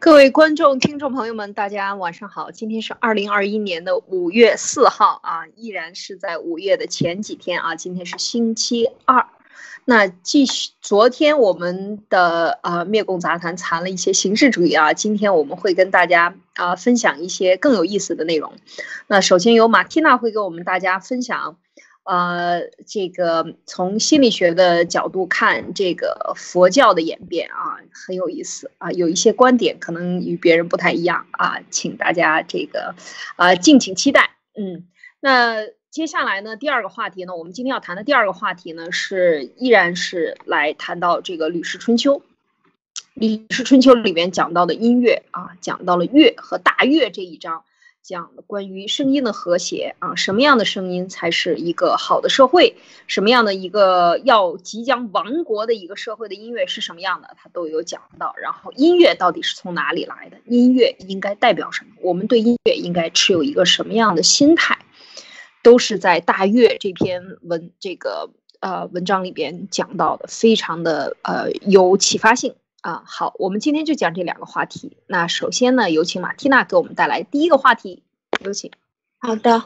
各位观众、听众朋友们，大家晚上好！今天是二零二一年的五月四号啊，依然是在五月的前几天啊。今天是星期二，那继续昨天我们的呃灭共杂谈谈了一些形式主义啊，今天我们会跟大家啊分享一些更有意思的内容。那首先由马蒂娜会给我们大家分享。呃，这个从心理学的角度看，这个佛教的演变啊，很有意思啊，有一些观点可能与别人不太一样啊，请大家这个啊敬请期待。嗯，那接下来呢，第二个话题呢，我们今天要谈的第二个话题呢，是依然是来谈到这个《吕氏春秋》。《吕氏春秋》里面讲到的音乐啊，讲到了乐和大乐这一章。讲的关于声音的和谐啊，什么样的声音才是一个好的社会？什么样的一个要即将亡国的一个社会的音乐是什么样的？他都有讲到。然后音乐到底是从哪里来的？音乐应该代表什么？我们对音乐应该持有一个什么样的心态？都是在《大乐》这篇文这个呃文章里边讲到的，非常的呃有启发性。啊，好，我们今天就讲这两个话题。那首先呢，有请马蒂娜给我们带来第一个话题，有请。好的，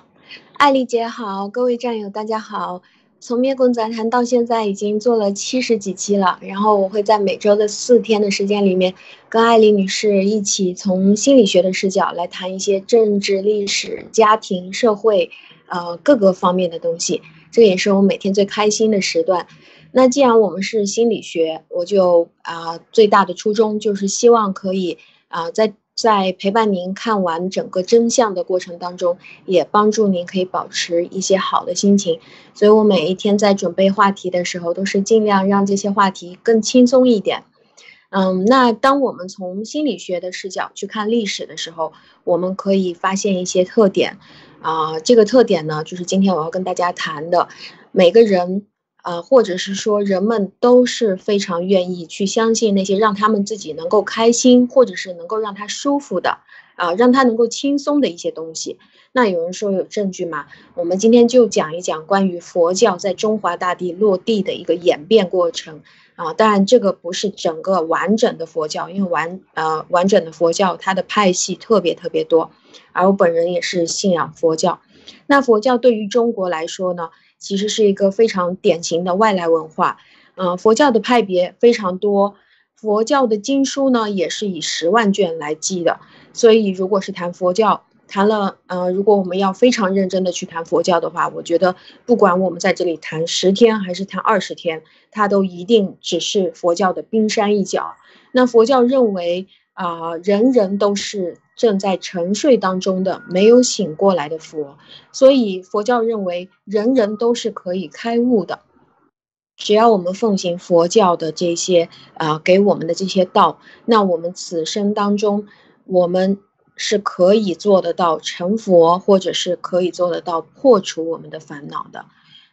艾丽姐好，各位战友大家好。从灭共杂谈到现在已经做了七十几期了，然后我会在每周的四天的时间里面，跟艾丽女士一起从心理学的视角来谈一些政治、历史、家庭、社会，呃各个方面的东西。这也是我每天最开心的时段。那既然我们是心理学，我就啊最大的初衷就是希望可以啊在在陪伴您看完整个真相的过程当中，也帮助您可以保持一些好的心情。所以我每一天在准备话题的时候，都是尽量让这些话题更轻松一点。嗯，那当我们从心理学的视角去看历史的时候，我们可以发现一些特点。啊，这个特点呢，就是今天我要跟大家谈的，每个人。啊，或者是说，人们都是非常愿意去相信那些让他们自己能够开心，或者是能够让他舒服的，啊，让他能够轻松的一些东西。那有人说有证据吗？我们今天就讲一讲关于佛教在中华大地落地的一个演变过程。啊，当然这个不是整个完整的佛教，因为完呃完整的佛教它的派系特别特别多，而我本人也是信仰佛教。那佛教对于中国来说呢？其实是一个非常典型的外来文化，嗯，佛教的派别非常多，佛教的经书呢也是以十万卷来计的，所以如果是谈佛教，谈了，呃，如果我们要非常认真的去谈佛教的话，我觉得不管我们在这里谈十天还是谈二十天，它都一定只是佛教的冰山一角。那佛教认为啊，人人都是。正在沉睡当中的没有醒过来的佛，所以佛教认为人人都是可以开悟的，只要我们奉行佛教的这些啊给我们的这些道，那我们此生当中我们是可以做得到成佛，或者是可以做得到破除我们的烦恼的。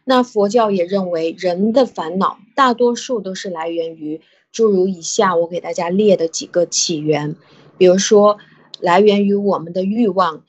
那佛教也认为人的烦恼大多数都是来源于诸如以下我给大家列的几个起源，比如说。来源于我们的欲望，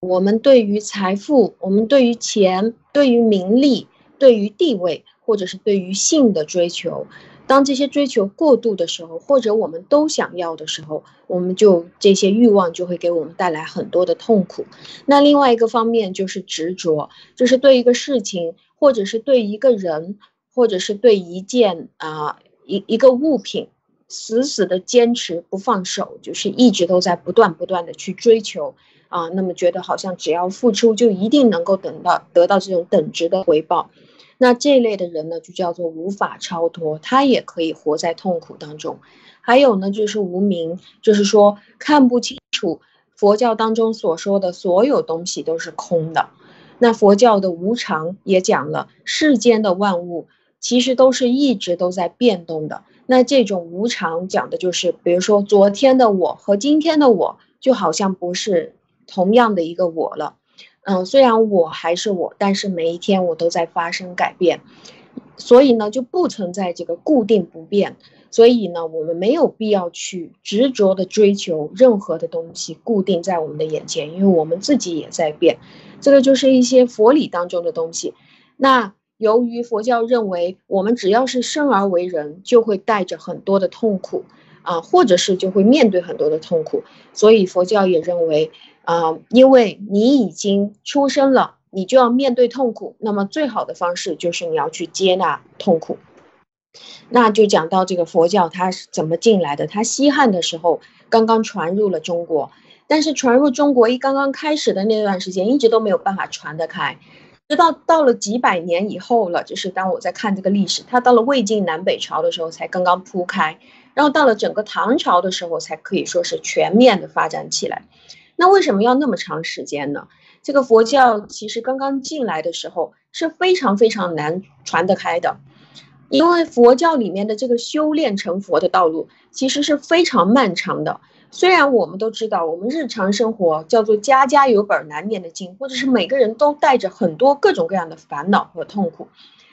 我们对于财富，我们对于钱，对于名利，对于地位，或者是对于性的追求。当这些追求过度的时候，或者我们都想要的时候，我们就这些欲望就会给我们带来很多的痛苦。那另外一个方面就是执着，就是对一个事情，或者是对一个人，或者是对一件啊一一个物品。死死的坚持不放手，就是一直都在不断不断的去追求啊，那么觉得好像只要付出就一定能够等到得到这种等值的回报，那这类的人呢就叫做无法超脱，他也可以活在痛苦当中。还有呢就是无明，就是说看不清楚佛教当中所说的所有东西都是空的。那佛教的无常也讲了，世间的万物其实都是一直都在变动的。那这种无常讲的就是，比如说昨天的我和今天的我就好像不是同样的一个我了，嗯，虽然我还是我，但是每一天我都在发生改变，所以呢就不存在这个固定不变，所以呢我们没有必要去执着的追求任何的东西固定在我们的眼前，因为我们自己也在变，这个就是一些佛理当中的东西，那。由于佛教认为，我们只要是生而为人，就会带着很多的痛苦，啊，或者是就会面对很多的痛苦。所以佛教也认为，啊，因为你已经出生了，你就要面对痛苦，那么最好的方式就是你要去接纳痛苦。那就讲到这个佛教它是怎么进来的？它西汉的时候刚刚传入了中国，但是传入中国一刚刚开始的那段时间，一直都没有办法传得开。直到到了几百年以后了，就是当我在看这个历史，它到了魏晋南北朝的时候才刚刚铺开，然后到了整个唐朝的时候才可以说是全面的发展起来。那为什么要那么长时间呢？这个佛教其实刚刚进来的时候是非常非常难传得开的，因为佛教里面的这个修炼成佛的道路其实是非常漫长的。虽然我们都知道，我们日常生活叫做家家有本难念的经，或者是每个人都带着很多各种各样的烦恼和痛苦，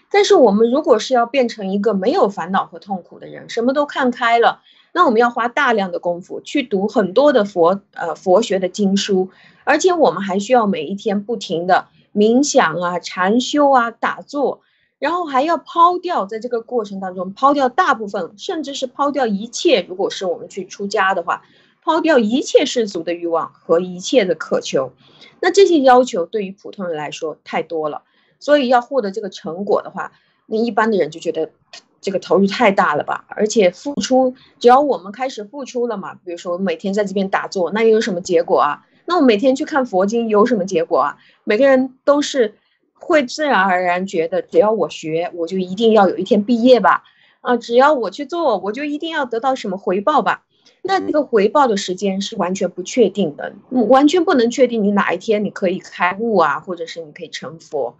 但是我们如果是要变成一个没有烦恼和痛苦的人，什么都看开了，那我们要花大量的功夫去读很多的佛呃佛学的经书，而且我们还需要每一天不停的冥想啊、禅修啊、打坐，然后还要抛掉在这个过程当中抛掉大部分，甚至是抛掉一切。如果是我们去出家的话。抛掉一切世俗的欲望和一切的渴求，那这些要求对于普通人来说太多了，所以要获得这个成果的话，那一般的人就觉得这个投入太大了吧？而且付出，只要我们开始付出了嘛，比如说每天在这边打坐，那又有什么结果啊？那我每天去看佛经有什么结果啊？每个人都是会自然而然觉得，只要我学，我就一定要有一天毕业吧？啊，只要我去做，我就一定要得到什么回报吧？那这个回报的时间是完全不确定的，完全不能确定你哪一天你可以开悟啊，或者是你可以成佛。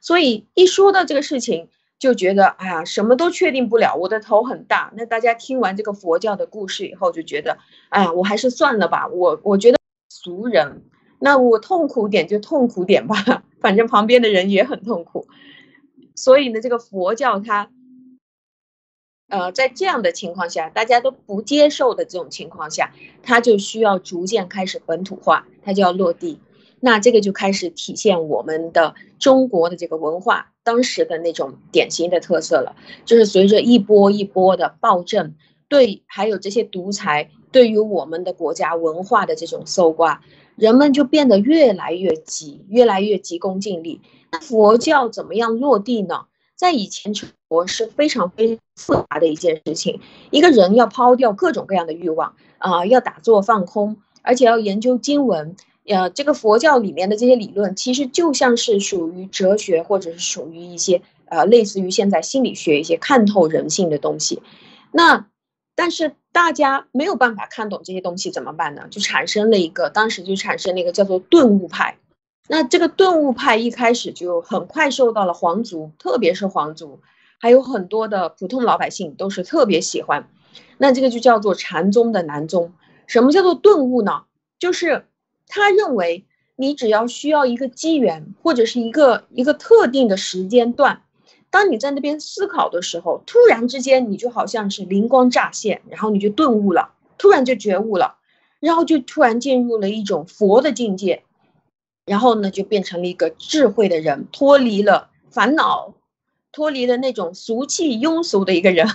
所以一说到这个事情，就觉得哎呀，什么都确定不了，我的头很大。那大家听完这个佛教的故事以后，就觉得哎呀，我还是算了吧。我我觉得俗人，那我痛苦点就痛苦点吧，反正旁边的人也很痛苦。所以呢，这个佛教它。呃，在这样的情况下，大家都不接受的这种情况下，它就需要逐渐开始本土化，它就要落地。那这个就开始体现我们的中国的这个文化当时的那种典型的特色了，就是随着一波一波的暴政，对，还有这些独裁对于我们的国家文化的这种搜刮，人们就变得越来越急，越来越急功近利。佛教怎么样落地呢？在以前，成佛是非常非常复杂的一件事情。一个人要抛掉各种各样的欲望啊，要打坐放空，而且要研究经文。呃，这个佛教里面的这些理论，其实就像是属于哲学，或者是属于一些呃，类似于现在心理学一些看透人性的东西。那但是大家没有办法看懂这些东西怎么办呢？就产生了一个，当时就产生了一个叫做顿悟派。那这个顿悟派一开始就很快受到了皇族，特别是皇族，还有很多的普通老百姓都是特别喜欢。那这个就叫做禅宗的南宗。什么叫做顿悟呢？就是他认为你只要需要一个机缘，或者是一个一个特定的时间段，当你在那边思考的时候，突然之间你就好像是灵光乍现，然后你就顿悟了，突然就觉悟了，然后就突然进入了一种佛的境界。然后呢，就变成了一个智慧的人，脱离了烦恼，脱离了那种俗气庸俗的一个人。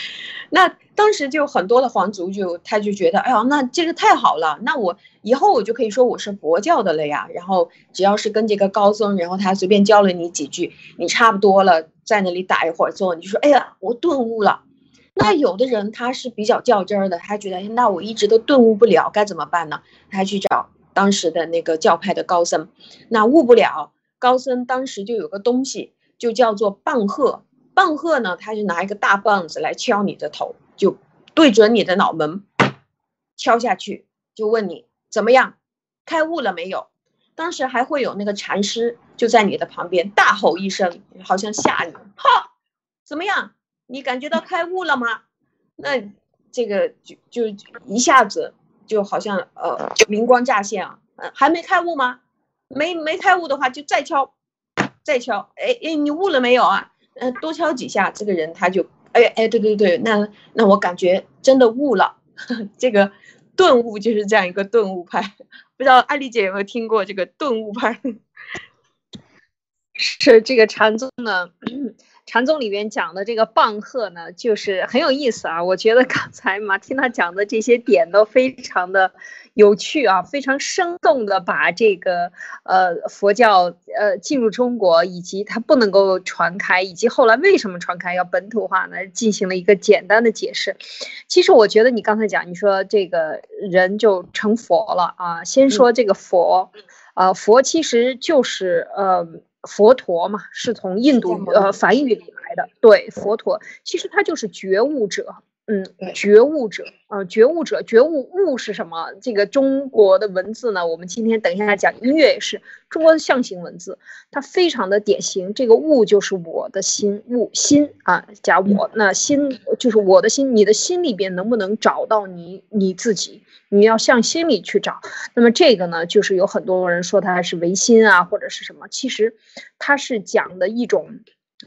那当时就很多的皇族就他就觉得，哎呀，那这个太好了，那我以后我就可以说我是佛教的了呀。然后只要是跟这个高僧，然后他随便教了你几句，你差不多了，在那里打一会儿坐，你就说，哎呀，我顿悟了。那有的人他是比较较真儿的，他觉得，那我一直都顿悟不了，该怎么办呢？他去找。当时的那个教派的高僧，那悟不了。高僧当时就有个东西，就叫做棒喝。棒喝呢，他就拿一个大棒子来敲你的头，就对准你的脑门敲下去，就问你怎么样，开悟了没有？当时还会有那个禅师就在你的旁边大吼一声，好像吓你，哈，怎么样？你感觉到开悟了吗？那这个就就一下子。就好像呃就灵光乍现啊，嗯，还没开悟吗？没没开悟的话，就再敲，再敲，哎哎，你悟了没有啊？嗯，多敲几下，这个人他就，哎哎，对对对，那那我感觉真的悟了，这个顿悟就是这样一个顿悟派，不知道艾丽姐有没有听过这个顿悟派？是这个禅宗呢？禅宗里面讲的这个棒喝呢，就是很有意思啊。我觉得刚才马听他讲的这些点都非常的有趣啊，非常生动的把这个呃佛教呃进入中国，以及它不能够传开，以及后来为什么传开要本土化呢，进行了一个简单的解释。其实我觉得你刚才讲，你说这个人就成佛了啊。先说这个佛，呃，佛其实就是呃。佛陀嘛，是从印度呃梵语里来的。对，佛陀其实他就是觉悟者，嗯，觉悟者，呃，觉悟者，觉悟悟是什么？这个中国的文字呢？我们今天等一下讲音乐也是中国的象形文字，它非常的典型。这个悟就是我的心，悟心啊，加我，那心就是我的心，你的心里边能不能找到你你自己？你要向心里去找，那么这个呢，就是有很多人说它是唯心啊，或者是什么，其实它是讲的一种，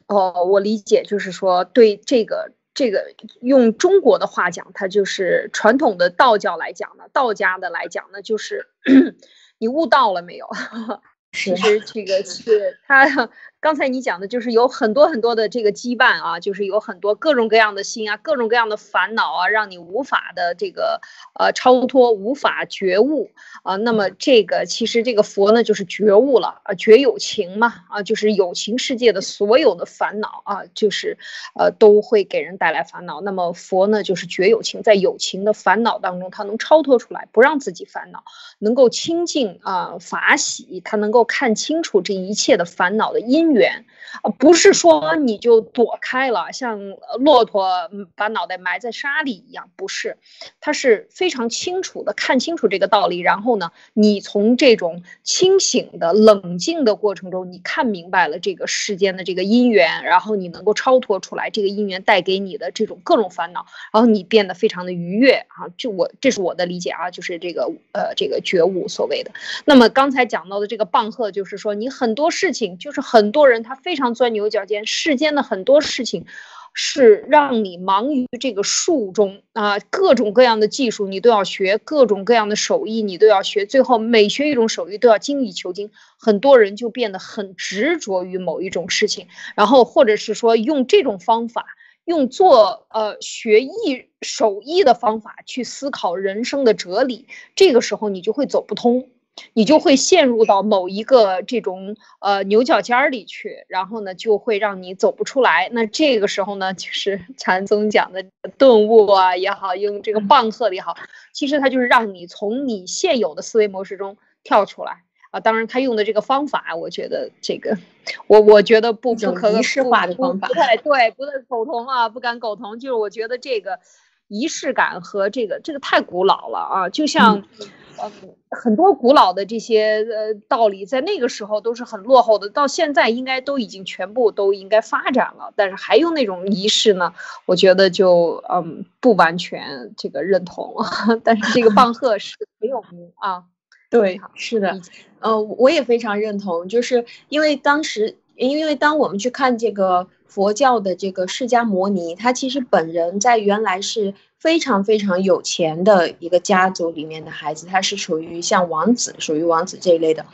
哦，我理解就是说对这个这个用中国的话讲，它就是传统的道教来讲呢，道家的来讲呢，就是 你悟到了没有？其实这个是他。刚才你讲的就是有很多很多的这个羁绊啊，就是有很多各种各样的心啊，各种各样的烦恼啊，让你无法的这个呃超脱，无法觉悟啊。那么这个其实这个佛呢，就是觉悟了啊，觉有情嘛啊，就是有情世界的所有的烦恼啊，就是呃都会给人带来烦恼。那么佛呢，就是觉有情，在有情的烦恼当中，他能超脱出来，不让自己烦恼，能够清净啊法喜，他能够看清楚这一切的烦恼的因。缘啊，不是说你就躲开了，像骆驼把脑袋埋在沙里一样，不是，他是非常清楚的看清楚这个道理，然后呢，你从这种清醒的、冷静的过程中，你看明白了这个世间的这个因缘，然后你能够超脱出来，这个因缘带给你的这种各种烦恼，然后你变得非常的愉悦啊，就我这是我的理解啊，就是这个呃这个觉悟所谓的。那么刚才讲到的这个棒喝，就是说你很多事情，就是很多。多人他非常钻牛角尖，世间的很多事情是让你忙于这个术中啊，各种各样的技术你都要学，各种各样的手艺你都要学，最后每学一种手艺都要精益求精。很多人就变得很执着于某一种事情，然后或者是说用这种方法，用做呃学艺手艺的方法去思考人生的哲理，这个时候你就会走不通。你就会陷入到某一个这种呃牛角尖儿里去，然后呢，就会让你走不出来。那这个时候呢，就是 禅宗讲的顿悟啊也好，用这个棒喝的也好，其实它就是让你从你现有的思维模式中跳出来啊。当然，他用的这个方法，我觉得这个我我觉得不不可仪式化的方法，对对，不能苟同啊，不敢苟同。就是我觉得这个仪式感和这个这个太古老了啊，就像。嗯，很多古老的这些呃道理，在那个时候都是很落后的，到现在应该都已经全部都应该发展了。但是还有那种仪式呢，我觉得就嗯不完全这个认同。但是这个棒喝是很有名啊，对，是的，呃，我也非常认同，就是因为当时，因为当我们去看这个佛教的这个释迦摩尼，他其实本人在原来是。非常非常有钱的一个家族里面的孩子，他是属于像王子，属于王子这一类的。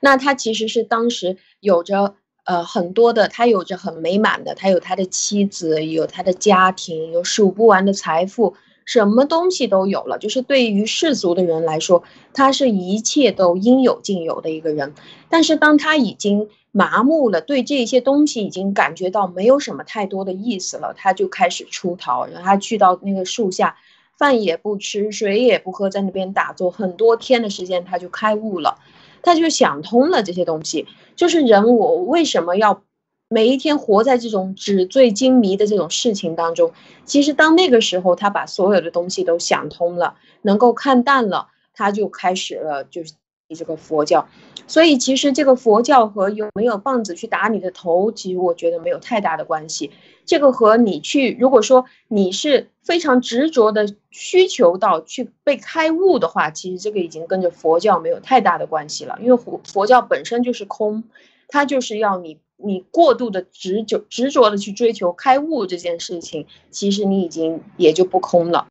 那他其实是当时有着呃很多的，他有着很美满的，他有他的妻子，有他的家庭，有数不完的财富，什么东西都有了。就是对于世俗的人来说，他是一切都应有尽有的一个人。但是当他已经麻木了，对这些东西已经感觉到没有什么太多的意思了，他就开始出逃。然后他去到那个树下，饭也不吃，水也不喝，在那边打坐很多天的时间，他就开悟了，他就想通了这些东西。就是人，我为什么要每一天活在这种纸醉金迷的这种事情当中？其实当那个时候，他把所有的东西都想通了，能够看淡了，他就开始了，就是。这个佛教，所以其实这个佛教和有没有棒子去打你的头，其实我觉得没有太大的关系。这个和你去，如果说你是非常执着的需求到去被开悟的话，其实这个已经跟着佛教没有太大的关系了。因为佛佛教本身就是空，它就是要你你过度的执着执着的去追求开悟这件事情，其实你已经也就不空了。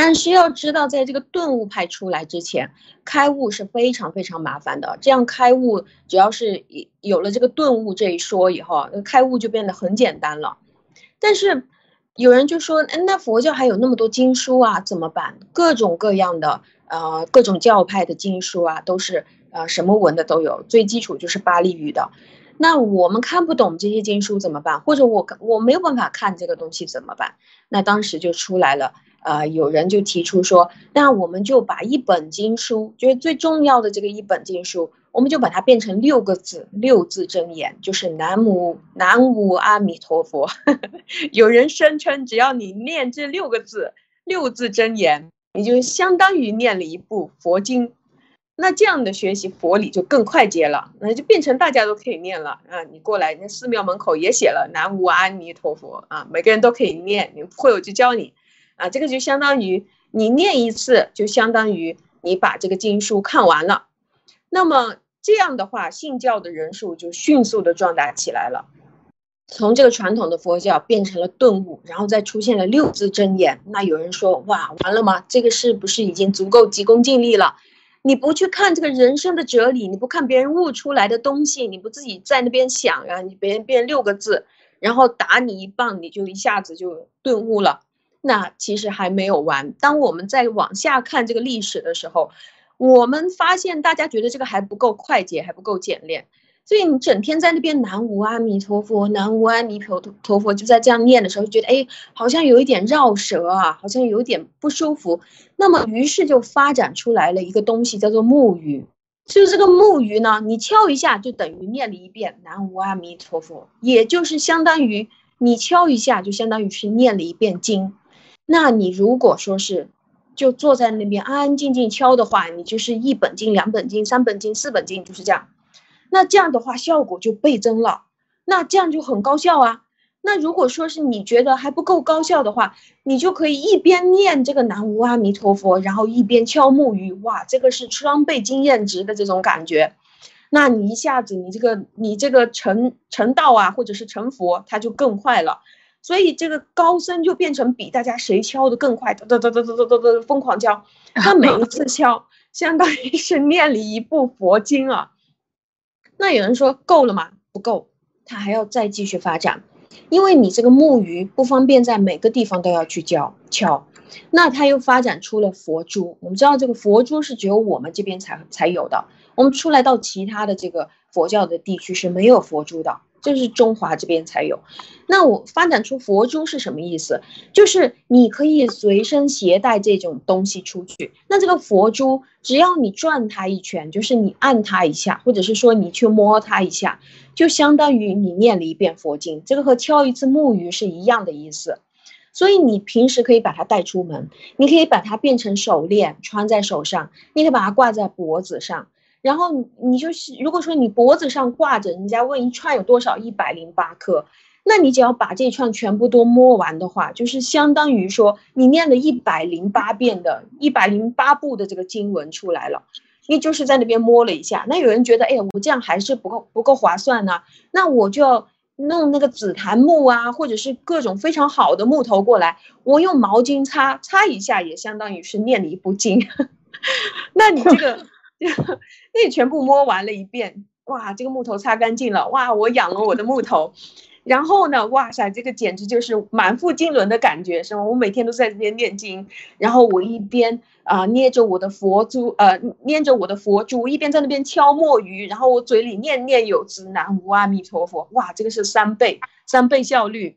但是要知道，在这个顿悟派出来之前，开悟是非常非常麻烦的。这样开悟，只要是有了这个顿悟这一说以后，开悟就变得很简单了。但是有人就说，那佛教还有那么多经书啊，怎么办？各种各样的呃，各种教派的经书啊，都是呃什么文的都有，最基础就是巴利语的。那我们看不懂这些经书怎么办？或者我我没有办法看这个东西怎么办？那当时就出来了，呃，有人就提出说，那我们就把一本经书，就是最重要的这个一本经书，我们就把它变成六个字，六字真言，就是南无南无阿弥陀佛。有人声称，只要你念这六个字，六字真言，你就相当于念了一部佛经。那这样的学习佛理就更快捷了，那就变成大家都可以念了啊！你过来，那寺庙门口也写了南无阿弥陀佛啊，每个人都可以念，你会我就教你啊，这个就相当于你念一次，就相当于你把这个经书看完了。那么这样的话，信教的人数就迅速的壮大起来了，从这个传统的佛教变成了顿悟，然后再出现了六字真言。那有人说，哇，完了吗？这个是不是已经足够急功近利了？你不去看这个人生的哲理，你不看别人悟出来的东西，你不自己在那边想啊，你别人变六个字，然后打你一棒，你就一下子就顿悟了。那其实还没有完。当我们在往下看这个历史的时候，我们发现大家觉得这个还不够快捷，还不够简练。所以你整天在那边南无阿弥陀佛，南无阿弥陀陀佛，就在这样念的时候，觉得哎，好像有一点绕舌啊，好像有点不舒服。那么于是就发展出来了一个东西，叫做木鱼。就是这个木鱼呢，你敲一下就等于念了一遍南无阿弥陀佛，也就是相当于你敲一下就相当于是念了一遍经。那你如果说是就坐在那边安安静静敲的话，你就是一本经、两本经、三本经、四本经，就是这样。那这样的话效果就倍增了，那这样就很高效啊。那如果说是你觉得还不够高效的话，你就可以一边念这个南无阿弥陀佛，然后一边敲木鱼，哇，这个是双倍经验值的这种感觉。那你一下子你这个你这个成成道啊，或者是成佛，它就更快了。所以这个高僧就变成比大家谁敲的更快，哒哒哒哒哒哒哒哒疯狂敲。他每一次 敲，相当于是念了一部佛经啊。那有人说够了吗？不够，他还要再继续发展，因为你这个木鱼不方便在每个地方都要去敲敲，那他又发展出了佛珠。我们知道这个佛珠是只有我们这边才才有的，我们出来到其他的这个佛教的地区是没有佛珠的。这是中华这边才有，那我发展出佛珠是什么意思？就是你可以随身携带这种东西出去。那这个佛珠，只要你转它一圈，就是你按它一下，或者是说你去摸它一下，就相当于你念了一遍佛经。这个和敲一次木鱼是一样的意思。所以你平时可以把它带出门，你可以把它变成手链穿在手上，你可以把它挂在脖子上。然后你就是，如果说你脖子上挂着，人家问一串有多少，一百零八颗，那你只要把这串全部都摸完的话，就是相当于说你念了一百零八遍的一百零八部的这个经文出来了。你就是在那边摸了一下，那有人觉得，哎呀，我这样还是不够不够划算呢，那我就要弄那个紫檀木啊，或者是各种非常好的木头过来，我用毛巾擦擦一下，也相当于是念了一部经。那你这个。那全部摸完了一遍，哇，这个木头擦干净了，哇，我养了我的木头，然后呢，哇塞，这个简直就是满腹经纶的感觉，是吗？我每天都在这边念经，然后我一边啊捏着我的佛珠，呃，捏着我的佛珠，一边在那边敲墨鱼，然后我嘴里念念有词，南无阿弥陀佛，哇，这个是三倍，三倍效率。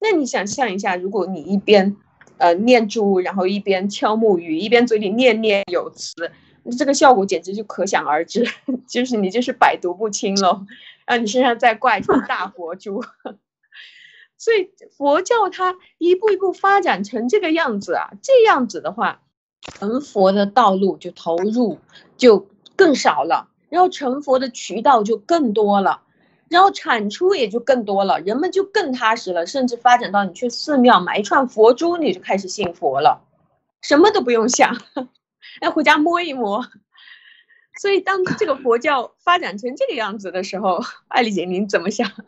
那你想象一下，如果你一边呃念珠，然后一边敲木鱼，一边嘴里念念有词。这个效果简直就可想而知，就是你就是百毒不侵喽，让你身上再挂一串大 佛珠。所以佛教它一步一步发展成这个样子啊，这样子的话，成佛的道路就投入就更少了，然后成佛的渠道就更多了，然后产出也就更多了，人们就更踏实了，甚至发展到你去寺庙买一串佛珠，你就开始信佛了，什么都不用想。要回家摸一摸，所以当这个佛教 发展成这个样子的时候，艾丽姐您怎么想？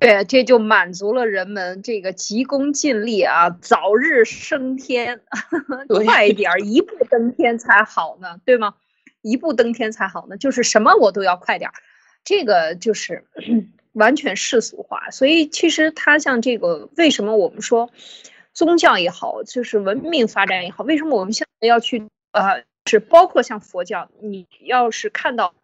对，这就满足了人们这个急功近利啊，早日升天，快点儿一步登天才好呢，对吗？一步登天才好呢，就是什么我都要快点儿，这个就是 完全世俗化。所以其实它像这个，为什么我们说宗教也好，就是文明发展也好，为什么我们现在要去呃，是包括像佛教，你要是看到。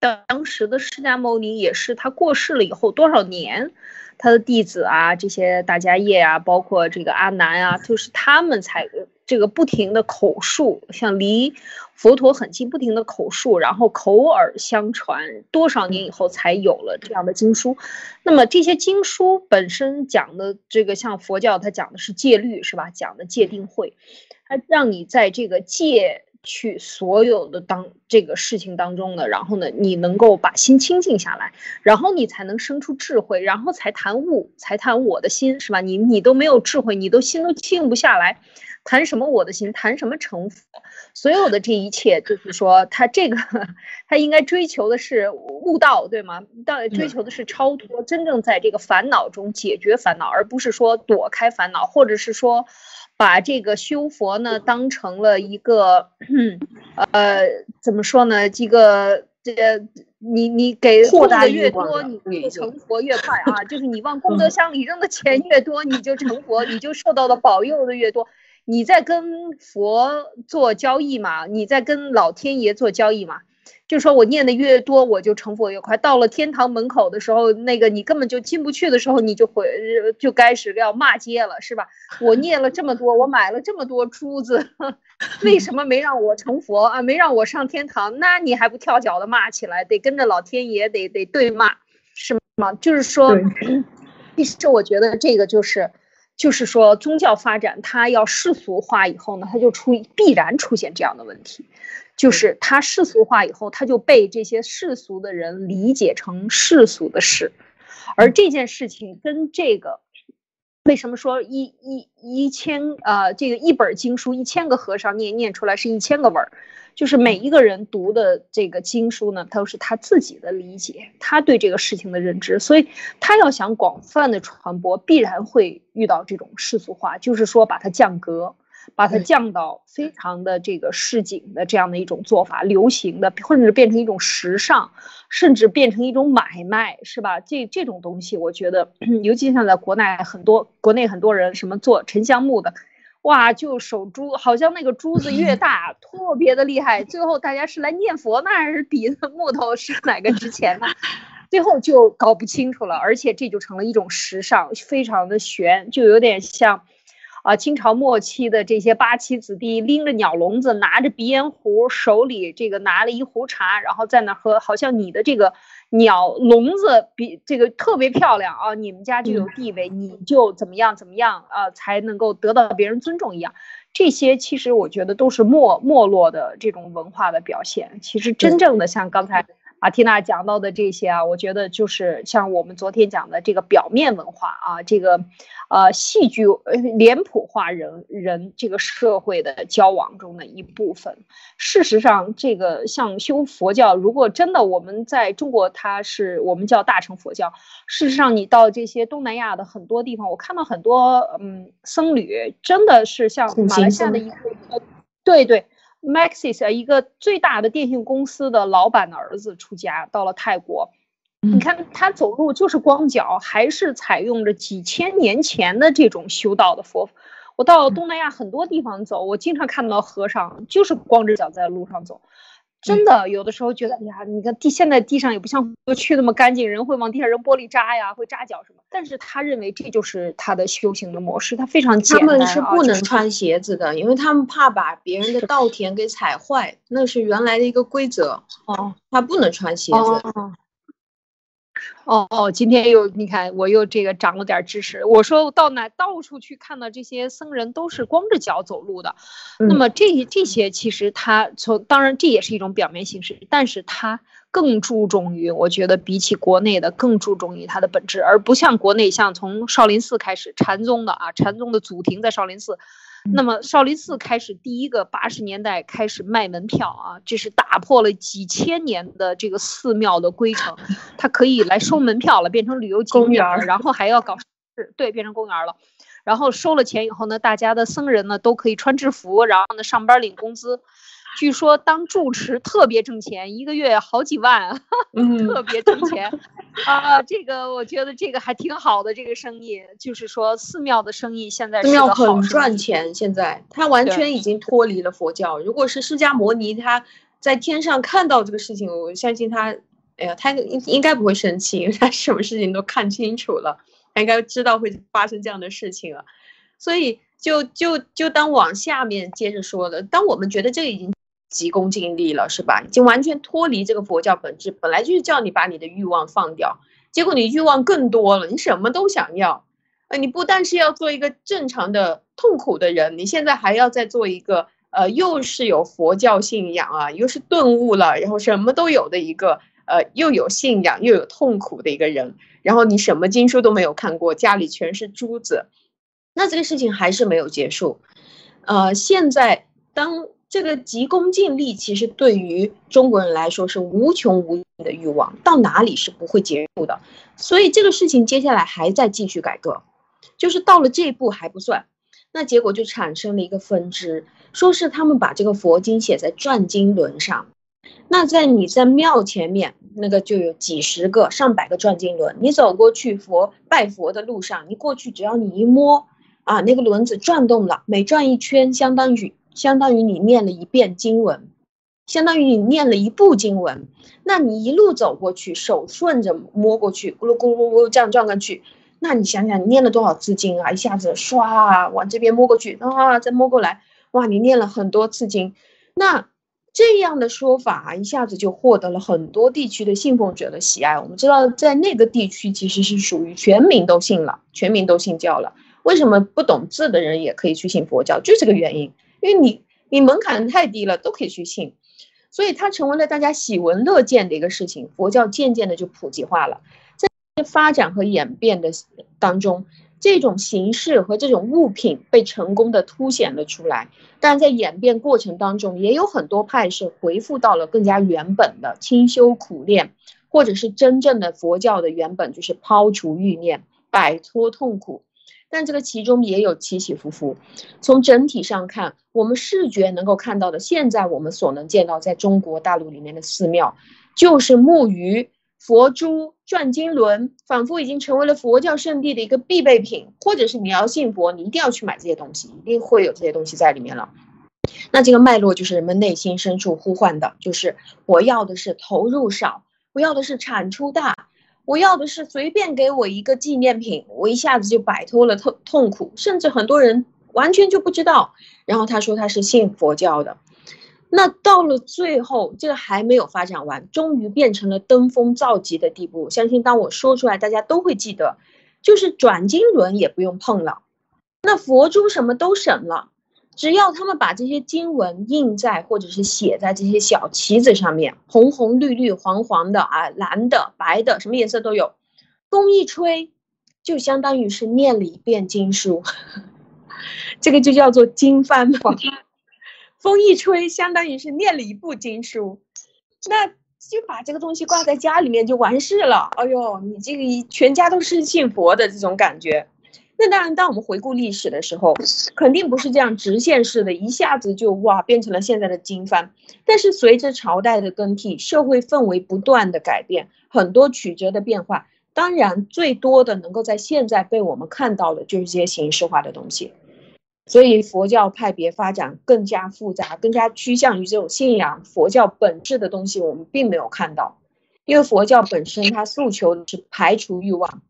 当时的释迦牟尼也是他过世了以后多少年，他的弟子啊，这些大迦叶啊，包括这个阿难啊，就是他们才这个不停的口述，像离佛陀很近，不停的口述，然后口耳相传，多少年以后才有了这样的经书。那么这些经书本身讲的这个像佛教，它讲的是戒律，是吧？讲的戒定慧，它让你在这个戒。去所有的当这个事情当中呢，然后呢，你能够把心清静下来，然后你才能生出智慧，然后才谈悟，才谈我的心，是吧？你你都没有智慧，你都心都静不下来，谈什么我的心，谈什么成佛？所有的这一切，就是说他这个他应该追求的是悟道，对吗？到追求的是超脱，真正在这个烦恼中解决烦恼，而不是说躲开烦恼，或者是说。把这个修佛呢当成了一个，呃，怎么说呢？这个这个，你你给供的越多，你就成佛越快啊！就是你往 功德箱里扔的钱越多，你就成佛，你就受到的保佑的越多。你在跟佛做交易嘛？你在跟老天爷做交易嘛？就说我念的越多，我就成佛越快。到了天堂门口的时候，那个你根本就进不去的时候，你就回就开始要骂街了，是吧？我念了这么多，我买了这么多珠子，为什么没让我成佛啊？没让我上天堂？那你还不跳脚的骂起来？得跟着老天爷得得对骂，是吗？就是说，其实我觉得这个就是，就是说宗教发展它要世俗化以后呢，它就出必然出现这样的问题。就是它世俗化以后，它就被这些世俗的人理解成世俗的事，而这件事情跟这个，为什么说一一一千呃这个一本经书一千个和尚念念出来是一千个味儿，就是每一个人读的这个经书呢，都是他自己的理解，他对这个事情的认知，所以他要想广泛的传播，必然会遇到这种世俗化，就是说把它降格。把它降到非常的这个市井的这样的一种做法，流行的，或者是变成一种时尚，甚至变成一种买卖，是吧？这这种东西，我觉得，尤其像在国内很多国内很多人什么做沉香木的，哇，就手珠，好像那个珠子越 大，特别的厉害。最后大家是来念佛呢，还是比木头是哪个值钱呢？最后就搞不清楚了，而且这就成了一种时尚，非常的悬，就有点像。啊，清朝末期的这些八旗子弟拎着鸟笼子，拿着鼻烟壶，手里这个拿了一壶茶，然后在那喝，好像你的这个鸟笼子比这个特别漂亮啊，你们家就有地位，你就怎么样怎么样啊，才能够得到别人尊重一样。这些其实我觉得都是没没落的这种文化的表现。其实真正的像刚才。阿缇娜讲到的这些啊，我觉得就是像我们昨天讲的这个表面文化啊，这个，呃，戏剧呃脸谱化人人这个社会的交往中的一部分。事实上，这个像修佛教，如果真的我们在中国，它是我们叫大乘佛教。事实上，你到这些东南亚的很多地方，我看到很多嗯僧侣，真的是像马来西亚的一个，对对。Maxis 一个最大的电信公司的老板的儿子出家到了泰国，你看他走路就是光脚，还是采用着几千年前的这种修道的佛。我到东南亚很多地方走，我经常看到和尚就是光着脚在路上走。真的，有的时候觉得，哎呀，你看地现在地上也不像过去那么干净，人会往地上扔玻璃渣呀，会扎脚什么。但是他认为这就是他的修行的模式，他非常简单。他们是不能穿鞋子的，因为他们怕把别人的稻田给踩坏，那是原来的一个规则。哦，他不能穿鞋子。哦哦哦，今天又你看，我又这个长了点知识。我说到哪到处去看到这些僧人都是光着脚走路的，那么这这些其实他从当然这也是一种表面形式，但是他更注重于，我觉得比起国内的更注重于它的本质，而不像国内像从少林寺开始禅宗的啊，禅宗的祖庭在少林寺。那么少林寺开始第一个八十年代开始卖门票啊，这是打破了几千年的这个寺庙的规程，它可以来收门票了，变成旅游景点儿，然后还要搞是，对，变成公园了。然后收了钱以后呢，大家的僧人呢都可以穿制服，然后呢上班领工资。据说当住持特别挣钱，一个月好几万，特别挣钱啊！这个我觉得这个还挺好的，这个生意就是说寺庙的生意现在寺庙很赚钱，现在他完全已经脱离了佛教。如果是释迦摩尼他在天上看到这个事情，我相信他，哎呀，他应应该不会生气，因为他什么事情都看清楚了，他应该知道会发生这样的事情了。所以就就就当往下面接着说了，当我们觉得这个已经。急功近利了是吧？已经完全脱离这个佛教本质，本来就是叫你把你的欲望放掉，结果你欲望更多了，你什么都想要。呃，你不但是要做一个正常的痛苦的人，你现在还要再做一个呃，又是有佛教信仰啊，又是顿悟了，然后什么都有的一个呃，又有信仰又有痛苦的一个人。然后你什么经书都没有看过，家里全是珠子，那这个事情还是没有结束。呃，现在当。这个急功近利，其实对于中国人来说是无穷无尽的欲望，到哪里是不会结束的。所以这个事情接下来还在继续改革，就是到了这一步还不算，那结果就产生了一个分支，说是他们把这个佛经写在转经轮上，那在你在庙前面那个就有几十个、上百个转经轮，你走过去佛拜佛的路上，你过去只要你一摸啊，那个轮子转动了，每转一圈相当于。相当于你念了一遍经文，相当于你念了一部经文。那你一路走过去，手顺着摸过去，咕噜咕噜咕噜这样转过去。那你想想，你念了多少次经啊？一下子唰往这边摸过去，啊，再摸过来，哇，你念了很多次经。那这样的说法啊，一下子就获得了很多地区的信奉者的喜爱。我们知道，在那个地区其实是属于全民都信了，全民都信教了。为什么不懂字的人也可以去信佛教？就这个原因。因为你你门槛太低了，都可以去信，所以它成为了大家喜闻乐见的一个事情。佛教渐渐的就普及化了，在发展和演变的当中，这种形式和这种物品被成功的凸显了出来。但在演变过程当中，也有很多派是回复到了更加原本的清修苦练，或者是真正的佛教的原本，就是抛除欲念，摆脱痛苦。但这个其中也有起起伏伏。从整体上看，我们视觉能够看到的，现在我们所能见到在中国大陆里面的寺庙，就是木鱼、佛珠、转经轮，仿佛已经成为了佛教圣地的一个必备品。或者是你要信佛，你一定要去买这些东西，一定会有这些东西在里面了。那这个脉络就是人们内心深处呼唤的，就是我要的是投入少，我要的是产出大。我要的是随便给我一个纪念品，我一下子就摆脱了痛痛苦，甚至很多人完全就不知道。然后他说他是信佛教的，那到了最后，这个还没有发展完，终于变成了登峰造极的地步。相信当我说出来，大家都会记得，就是转经轮也不用碰了，那佛珠什么都省了。只要他们把这些经文印在或者是写在这些小旗子上面，红红绿绿黄黄的啊，蓝的白的，什么颜色都有。风一吹，就相当于是念了一遍经书，这个就叫做经幡嘛。风一吹，相当于是念了一部经书，那就把这个东西挂在家里面就完事了。哎呦，你这个全家都是信佛的这种感觉。那当然，当我们回顾历史的时候，肯定不是这样直线式的，一下子就哇变成了现在的经幡。但是随着朝代的更替，社会氛围不断的改变，很多曲折的变化，当然最多的能够在现在被我们看到的就是这些形式化的东西。所以佛教派别发展更加复杂，更加趋向于这种信仰佛教本质的东西，我们并没有看到，因为佛教本身它诉求的是排除欲望。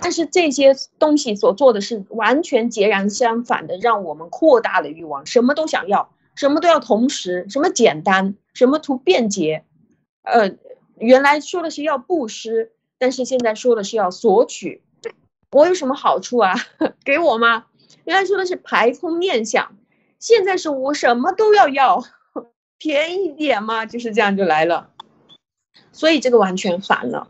但是这些东西所做的是完全截然相反的，让我们扩大了欲望，什么都想要，什么都要同时，什么简单，什么图便捷，呃，原来说的是要布施，但是现在说的是要索取，我有什么好处啊？给我吗？原来说的是排空念想，现在是我什么都要要，便宜点嘛，就是这样就来了，所以这个完全反了。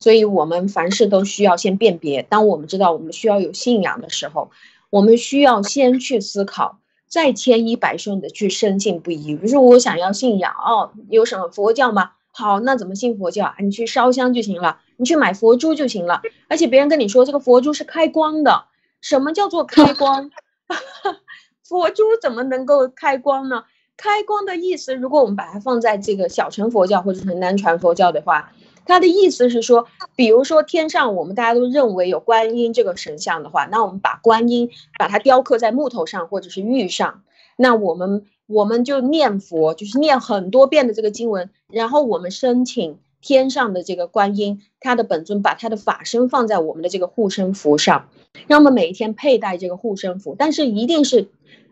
所以，我们凡事都需要先辨别。当我们知道我们需要有信仰的时候，我们需要先去思考再千依百顺的去深信不疑。比如说我想要信仰哦，有什么佛教吗？好，那怎么信佛教啊？你去烧香就行了，你去买佛珠就行了。而且别人跟你说这个佛珠是开光的，什么叫做开光？佛珠怎么能够开光呢？开光的意思，如果我们把它放在这个小乘佛教或者是南传佛教的话，它的意思是说，比如说天上我们大家都认为有观音这个神像的话，那我们把观音把它雕刻在木头上或者是玉上，那我们我们就念佛，就是念很多遍的这个经文，然后我们申请天上的这个观音，他的本尊把他的法身放在我们的这个护身符上，让我们每一天佩戴这个护身符，但是一定是。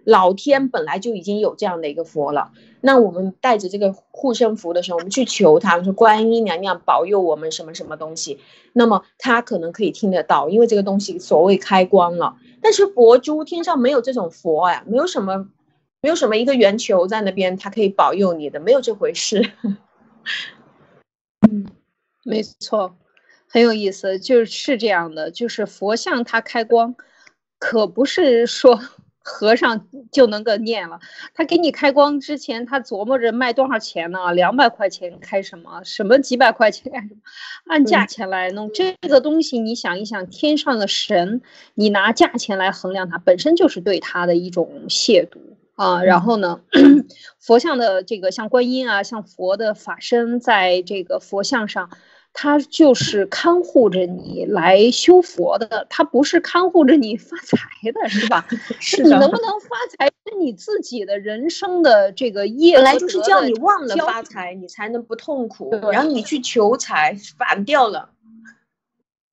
老天本来就已经有这样的一个佛了，那我们带着这个护身符的时候，我们去求他，说观音娘娘保佑我们什么什么东西，那么他可能可以听得到，因为这个东西所谓开光了。但是佛珠天上没有这种佛呀，没有什么，没有什么一个圆球在那边，它可以保佑你的，没有这回事。嗯，没错，很有意思，就是这样的，就是佛像它开光，可不是说。和尚就能够念了。他给你开光之前，他琢磨着卖多少钱呢？两百块钱开什么？什么几百块钱干什么？按价钱来弄这个东西。你想一想，天上的神，你拿价钱来衡量它，本身就是对他的一种亵渎啊。然后呢，佛像的这个像观音啊，像佛的法身，在这个佛像上。他就是看护着你来修佛的，他不是看护着你发财的，是吧？是你能不能发财是你自己的人生的这个业，本来就是叫你忘了发财，你才能不痛苦。然后你去求财，反掉了。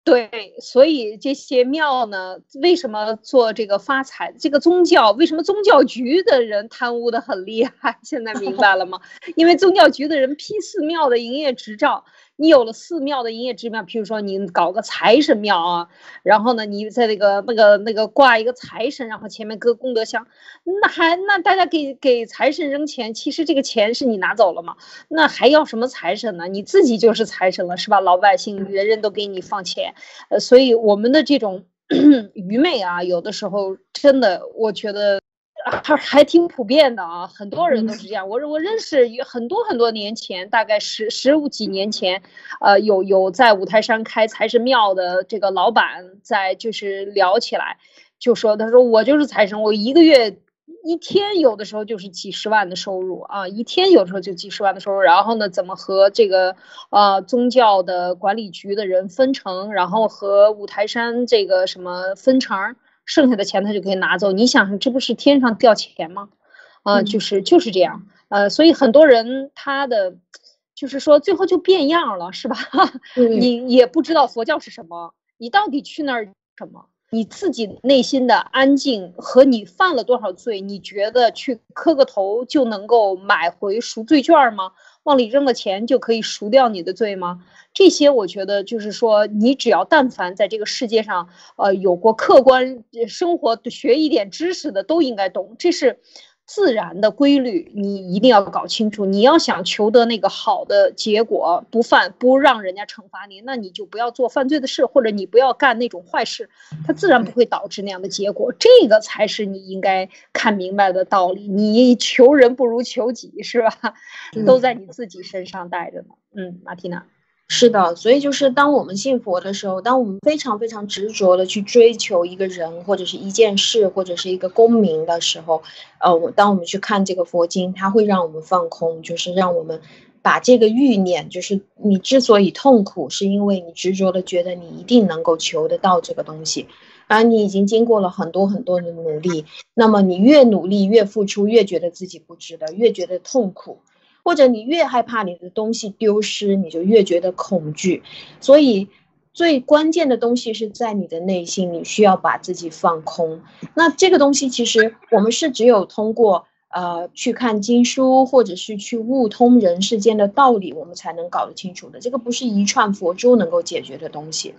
对，所以这些庙呢，为什么做这个发财？这个宗教为什么宗教局的人贪污的很厉害？现在明白了吗？因为宗教局的人批寺庙的营业执照。你有了寺庙的营业执照，比如说你搞个财神庙啊，然后呢，你在那个那个那个挂一个财神，然后前面搁功德箱，那还那大家给给财神扔钱，其实这个钱是你拿走了嘛？那还要什么财神呢？你自己就是财神了，是吧？老百姓人人都给你放钱，呃，所以我们的这种 愚昧啊，有的时候真的，我觉得。还还挺普遍的啊，很多人都是这样。我我认识很多很多年前，大概十十五几年前，呃，有有在五台山开财神庙的这个老板在就是聊起来，就说他说我就是财神，我一个月一天有的时候就是几十万的收入啊，一天有时候就几十万的收入。然后呢，怎么和这个呃宗教的管理局的人分成，然后和五台山这个什么分成。剩下的钱他就可以拿走，你想这不是天上掉钱吗？啊，就是就是这样，呃，所以很多人他的就是说最后就变样了，是吧？你也不知道佛教是什么，你到底去那儿什么？你自己内心的安静和你犯了多少罪，你觉得去磕个头就能够买回赎罪券吗？往里扔的钱就可以赎掉你的罪吗？这些我觉得就是说，你只要但凡在这个世界上，呃，有过客观生活学一点知识的，都应该懂。这是。自然的规律，你一定要搞清楚。你要想求得那个好的结果，不犯不让人家惩罚你，那你就不要做犯罪的事，或者你不要干那种坏事，它自然不会导致那样的结果。这个才是你应该看明白的道理。你求人不如求己，是吧？都在你自己身上带着呢。嗯，马蒂娜。是的，所以就是当我们信佛的时候，当我们非常非常执着的去追求一个人或者是一件事或者是一个功名的时候，呃，我当我们去看这个佛经，它会让我们放空，就是让我们把这个欲念，就是你之所以痛苦，是因为你执着的觉得你一定能够求得到这个东西，而你已经经过了很多很多的努力，那么你越努力越付出，越觉得自己不值得，越觉得痛苦。或者你越害怕你的东西丢失，你就越觉得恐惧。所以最关键的东西是在你的内心，你需要把自己放空。那这个东西其实我们是只有通过呃去看经书，或者是去悟通人世间的道理，我们才能搞得清楚的。这个不是一串佛珠能够解决的东西，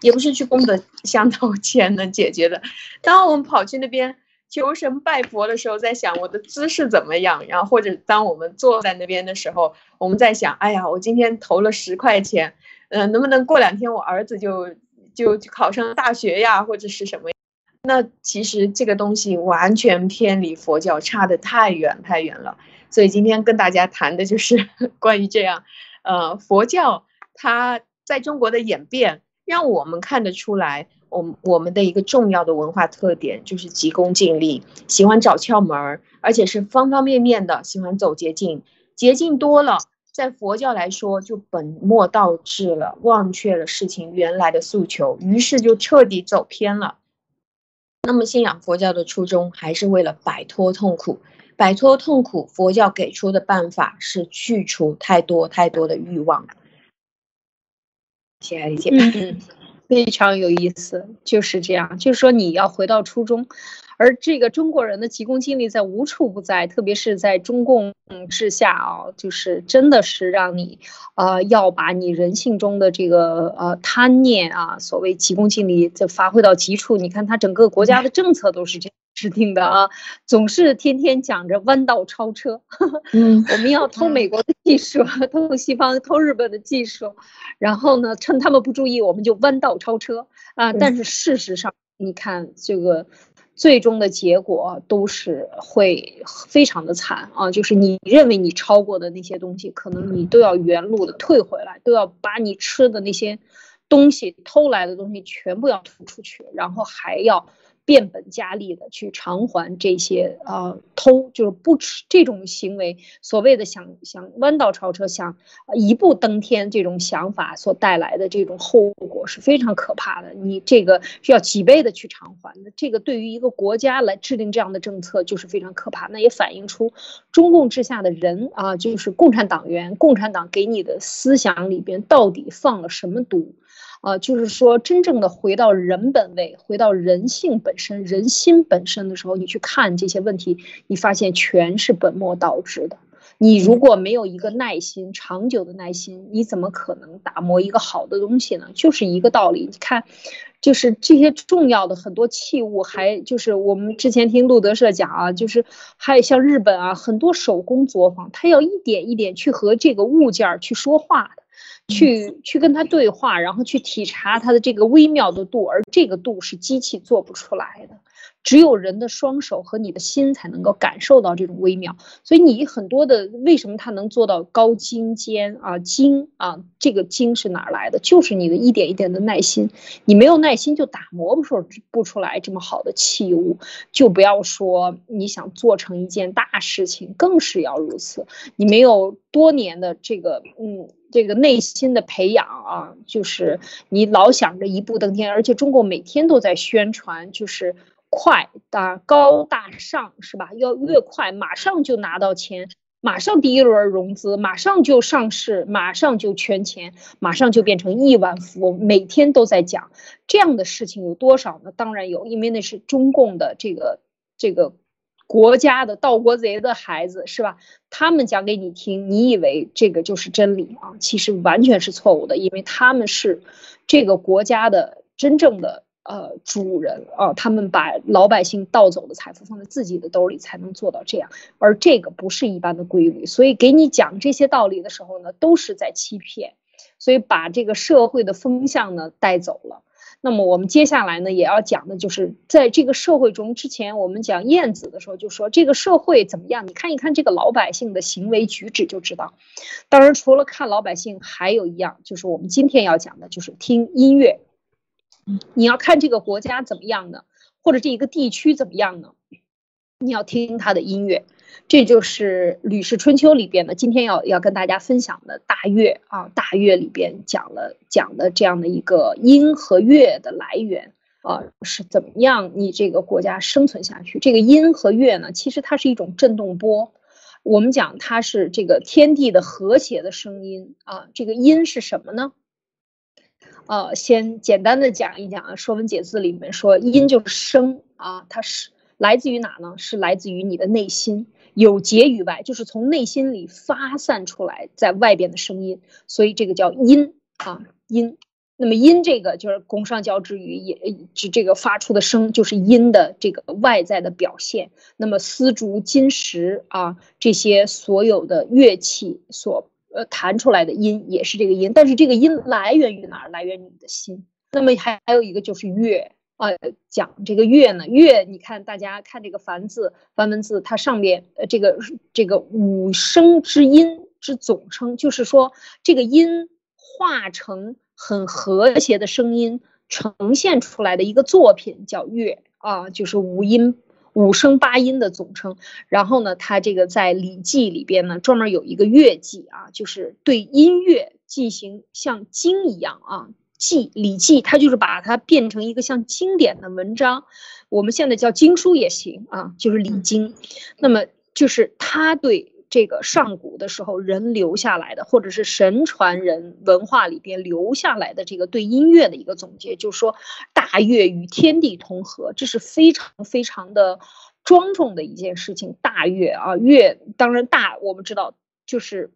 也不是去功德箱掏钱能解决的。当我们跑去那边。求神拜佛的时候，在想我的姿势怎么样，然后或者当我们坐在那边的时候，我们在想，哎呀，我今天投了十块钱，嗯，能不能过两天我儿子就就考上大学呀，或者是什么？那其实这个东西完全偏离佛教，差得太远太远了。所以今天跟大家谈的就是关于这样，呃，佛教它在中国的演变，让我们看得出来，我我们的一个重要的文化特点就是急功近利，喜欢找窍门儿，而且是方方面面的喜欢走捷径，捷径多了，在佛教来说就本末倒置了，忘却了事情原来的诉求，于是就彻底走偏了。那么信仰佛教的初衷还是为了摆脱痛苦。摆脱痛苦，佛教给出的办法是去除太多太多的欲望。谢谢理解。嗯，非常有意思，就是这样，就是说你要回到初中。而这个中国人的急功近利在无处不在，特别是在中共治下啊，就是真的是让你，呃，要把你人性中的这个呃贪念啊，所谓急功近利，就发挥到极处。你看他整个国家的政策都是这样制定的啊，总是天天讲着弯道超车。嗯，我们要偷美国的技术，偷西方，偷日本的技术，然后呢，趁他们不注意，我们就弯道超车啊。但是事实上，你看这个。最终的结果都是会非常的惨啊！就是你认为你超过的那些东西，可能你都要原路的退回来，都要把你吃的那些东西、偷来的东西全部要吐出去，然后还要。变本加厉的去偿还这些呃偷就是不吃这种行为，所谓的想想弯道超车，想一步登天这种想法所带来的这种后果是非常可怕的。你这个是要几倍的去偿还的，这个对于一个国家来制定这样的政策就是非常可怕。那也反映出中共之下的人啊，就是共产党员，共产党给你的思想里边到底放了什么毒？啊，就是说，真正的回到人本位，回到人性本身、人心本身的时候，你去看这些问题，你发现全是本末倒置的。你如果没有一个耐心、长久的耐心，你怎么可能打磨一个好的东西呢？就是一个道理。你看，就是这些重要的很多器物，还就是我们之前听路德社讲啊，就是还有像日本啊，很多手工作坊，他要一点一点去和这个物件去说话的。去去跟他对话，然后去体察他的这个微妙的度，而这个度是机器做不出来的，只有人的双手和你的心才能够感受到这种微妙。所以你很多的为什么他能做到高精尖啊精啊，这个精是哪来的？就是你的一点一点的耐心。你没有耐心就打磨不出不出来这么好的器物，就不要说你想做成一件大事情，更是要如此。你没有多年的这个嗯。这个内心的培养啊，就是你老想着一步登天，而且中国每天都在宣传，就是快大高大上，是吧？要越快，马上就拿到钱，马上第一轮融资，马上就上市，马上就圈钱，马上就变成亿万富翁。每天都在讲这样的事情有多少呢？当然有，因为那是中共的这个这个。国家的盗国贼的孩子是吧？他们讲给你听，你以为这个就是真理啊？其实完全是错误的，因为他们是这个国家的真正的呃主人啊，他们把老百姓盗走的财富放在自己的兜里才能做到这样，而这个不是一般的规律，所以给你讲这些道理的时候呢，都是在欺骗，所以把这个社会的风向呢带走了。那么我们接下来呢，也要讲的就是在这个社会中，之前我们讲燕子的时候就说这个社会怎么样？你看一看这个老百姓的行为举止就知道。当然，除了看老百姓，还有一样就是我们今天要讲的，就是听音乐。你要看这个国家怎么样呢？或者这一个地区怎么样呢？你要听他的音乐。这就是《吕氏春秋》里边的，今天要要跟大家分享的大乐啊，大乐里边讲了讲的这样的一个音和乐的来源啊，是怎么样你这个国家生存下去？这个音和乐呢，其实它是一种振动波，我们讲它是这个天地的和谐的声音啊。这个音是什么呢？呃，先简单的讲一讲啊，《说文解字》里面说，音就是声啊，它是来自于哪呢？是来自于你的内心。有结于外，就是从内心里发散出来，在外边的声音，所以这个叫音啊音。那么音这个就是宫上交之语，也指这个发出的声，就是音的这个外在的表现。那么丝竹、金石啊这些所有的乐器所呃弹出来的音，也是这个音。但是这个音来源于哪儿？来源于你的心。那么还还有一个就是乐呃，讲这个乐呢，乐，你看大家看这个繁字，繁文字，它上面呃这个这个五声之音之总称，就是说这个音化成很和谐的声音呈现出来的一个作品叫乐啊，就是五音五声八音的总称。然后呢，它这个在《礼记》里边呢，专门有一个乐记啊，就是对音乐进行像经一样啊。记《礼记》，它就是把它变成一个像经典的文章，我们现在叫经书也行啊，就是《礼经》。那么就是它对这个上古的时候人留下来的，或者是神传人文化里边留下来的这个对音乐的一个总结，就是说大乐与天地同和，这是非常非常的庄重的一件事情。大乐啊，乐当然大，我们知道就是。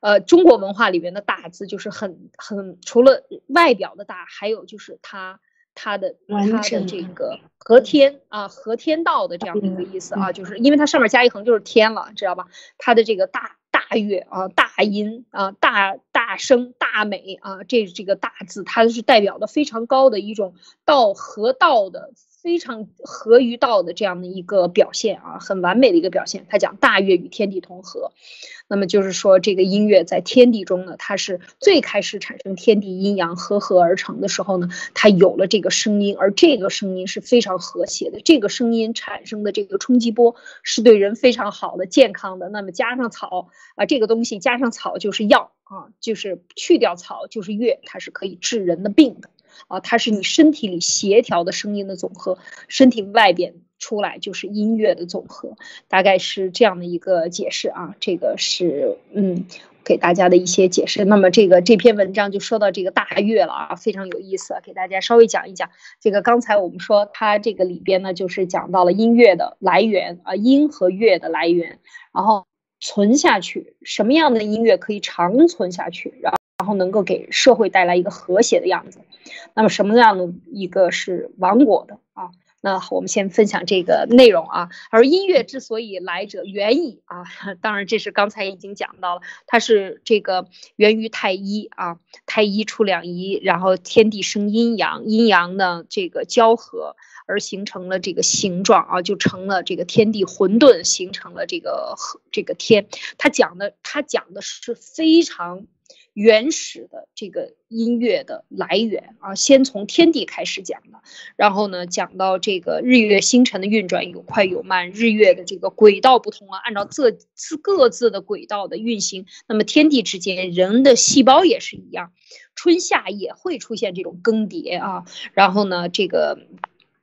呃，中国文化里边的大字就是很很，除了外表的大，还有就是它它的它的这个和天啊和天道的这样的一个意思啊，就是因为它上面加一横就是天了，知道吧？它的这个大大乐啊大音啊大大声大美啊，这这个大字它是代表的非常高的一种道和道的。非常合于道的这样的一个表现啊，很完美的一个表现。他讲大乐与天地同和，那么就是说这个音乐在天地中呢，它是最开始产生天地阴阳和合而成的时候呢，它有了这个声音，而这个声音是非常和谐的。这个声音产生的这个冲击波是对人非常好的、健康的。那么加上草啊，这个东西加上草就是药啊，就是去掉草就是乐，它是可以治人的病的。啊，它是你身体里协调的声音的总和，身体外边出来就是音乐的总和，大概是这样的一个解释啊。这个是嗯，给大家的一些解释。那么这个这篇文章就说到这个大乐了啊，非常有意思，给大家稍微讲一讲。这个刚才我们说它这个里边呢，就是讲到了音乐的来源啊，音和乐的来源，然后存下去，什么样的音乐可以长存下去，然然后能够给社会带来一个和谐的样子，那么什么样的一个是亡国的啊？那我们先分享这个内容啊。而音乐之所以来者，源矣啊。当然这是刚才已经讲到了，它是这个源于太一啊，太一出两仪，然后天地生阴阳，阴阳呢这个交合而形成了这个形状啊，就成了这个天地混沌，形成了这个和这个天。他讲的他讲的是非常。原始的这个音乐的来源啊，先从天地开始讲的，然后呢，讲到这个日月星辰的运转有快有慢，日月的这个轨道不同啊，按照各自各自的轨道的运行，那么天地之间，人的细胞也是一样，春夏也会出现这种更迭啊，然后呢，这个，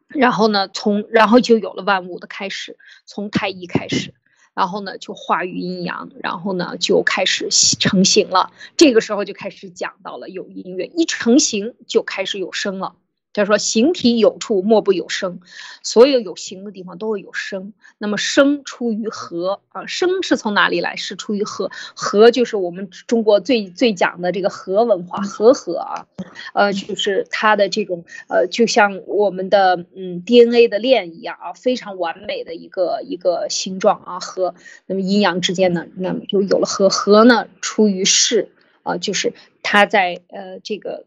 然后呢，从然后就有了万物的开始，从太一开始。然后呢，就化于阴阳，然后呢，就开始成型了。这个时候就开始讲到了有音乐，一成型就开始有声了。他说：“形体有处，莫不有声。所有有形的地方都会有声。那么声出于和啊，声是从哪里来？是出于和。和就是我们中国最最讲的这个和文化，和和啊，呃，就是它的这种呃，就像我们的嗯 DNA 的链一样啊，非常完美的一个一个形状啊。和那么阴阳之间呢，那么就有了和。和呢出于适啊，就是它在呃这个。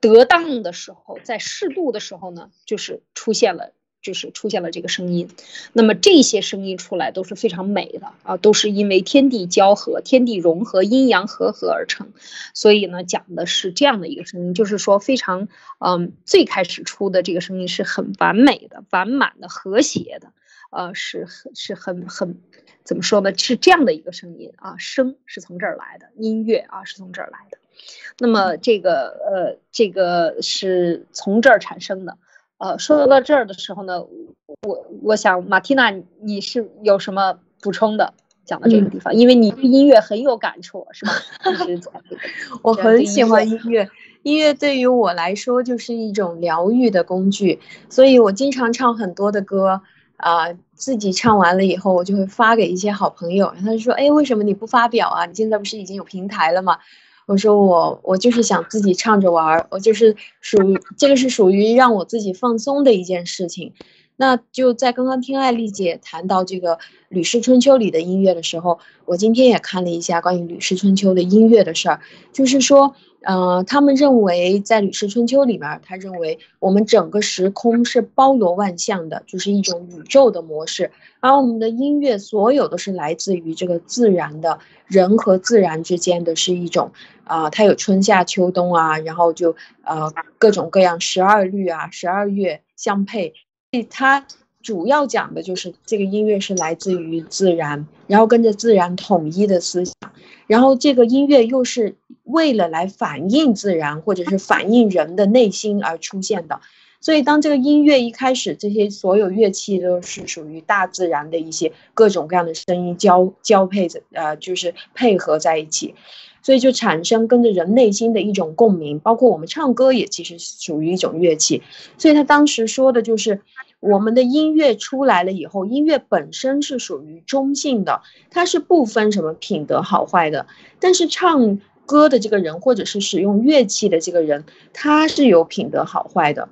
得当的时候，在适度的时候呢，就是出现了，就是出现了这个声音。那么这些声音出来都是非常美的啊，都是因为天地交合、天地融合、阴阳和合而成。所以呢，讲的是这样的一个声音，就是说非常嗯，最开始出的这个声音是很完美的、完满的、和谐的，呃，是很是很很怎么说呢？是这样的一个声音啊，声是从这儿来的，音乐啊是从这儿来的。那么这个呃，这个是从这儿产生的，呃，说到这儿的时候呢，我我想马蒂娜，你是有什么补充的？讲到这个地方，因为你对音乐很有感触，是吧？我很喜欢音乐，音乐对于我来说就是一种疗愈的工具，所以我经常唱很多的歌，啊，自己唱完了以后，我就会发给一些好朋友，他就说，哎，为什么你不发表啊？你现在不是已经有平台了吗？我说我我就是想自己唱着玩儿，我就是属于这个是属于让我自己放松的一件事情。那就在刚刚听艾丽姐谈到这个《吕氏春秋》里的音乐的时候，我今天也看了一下关于《吕氏春秋》的音乐的事儿，就是说，呃，他们认为在《吕氏春秋》里面，他认为我们整个时空是包罗万象的，就是一种宇宙的模式。而我们的音乐，所有都是来自于这个自然的，人和自然之间的是一种啊，它有春夏秋冬啊，然后就呃各种各样十二律啊，十二乐相配。它主要讲的就是这个音乐是来自于自然，然后跟着自然统一的思想，然后这个音乐又是。为了来反映自然，或者是反映人的内心而出现的，所以当这个音乐一开始，这些所有乐器都是属于大自然的一些各种各样的声音交交配着，呃，就是配合在一起，所以就产生跟着人内心的一种共鸣。包括我们唱歌也其实属于一种乐器，所以他当时说的就是，我们的音乐出来了以后，音乐本身是属于中性的，它是不分什么品德好坏的，但是唱。歌的这个人，或者是使用乐器的这个人，他是有品德好坏的。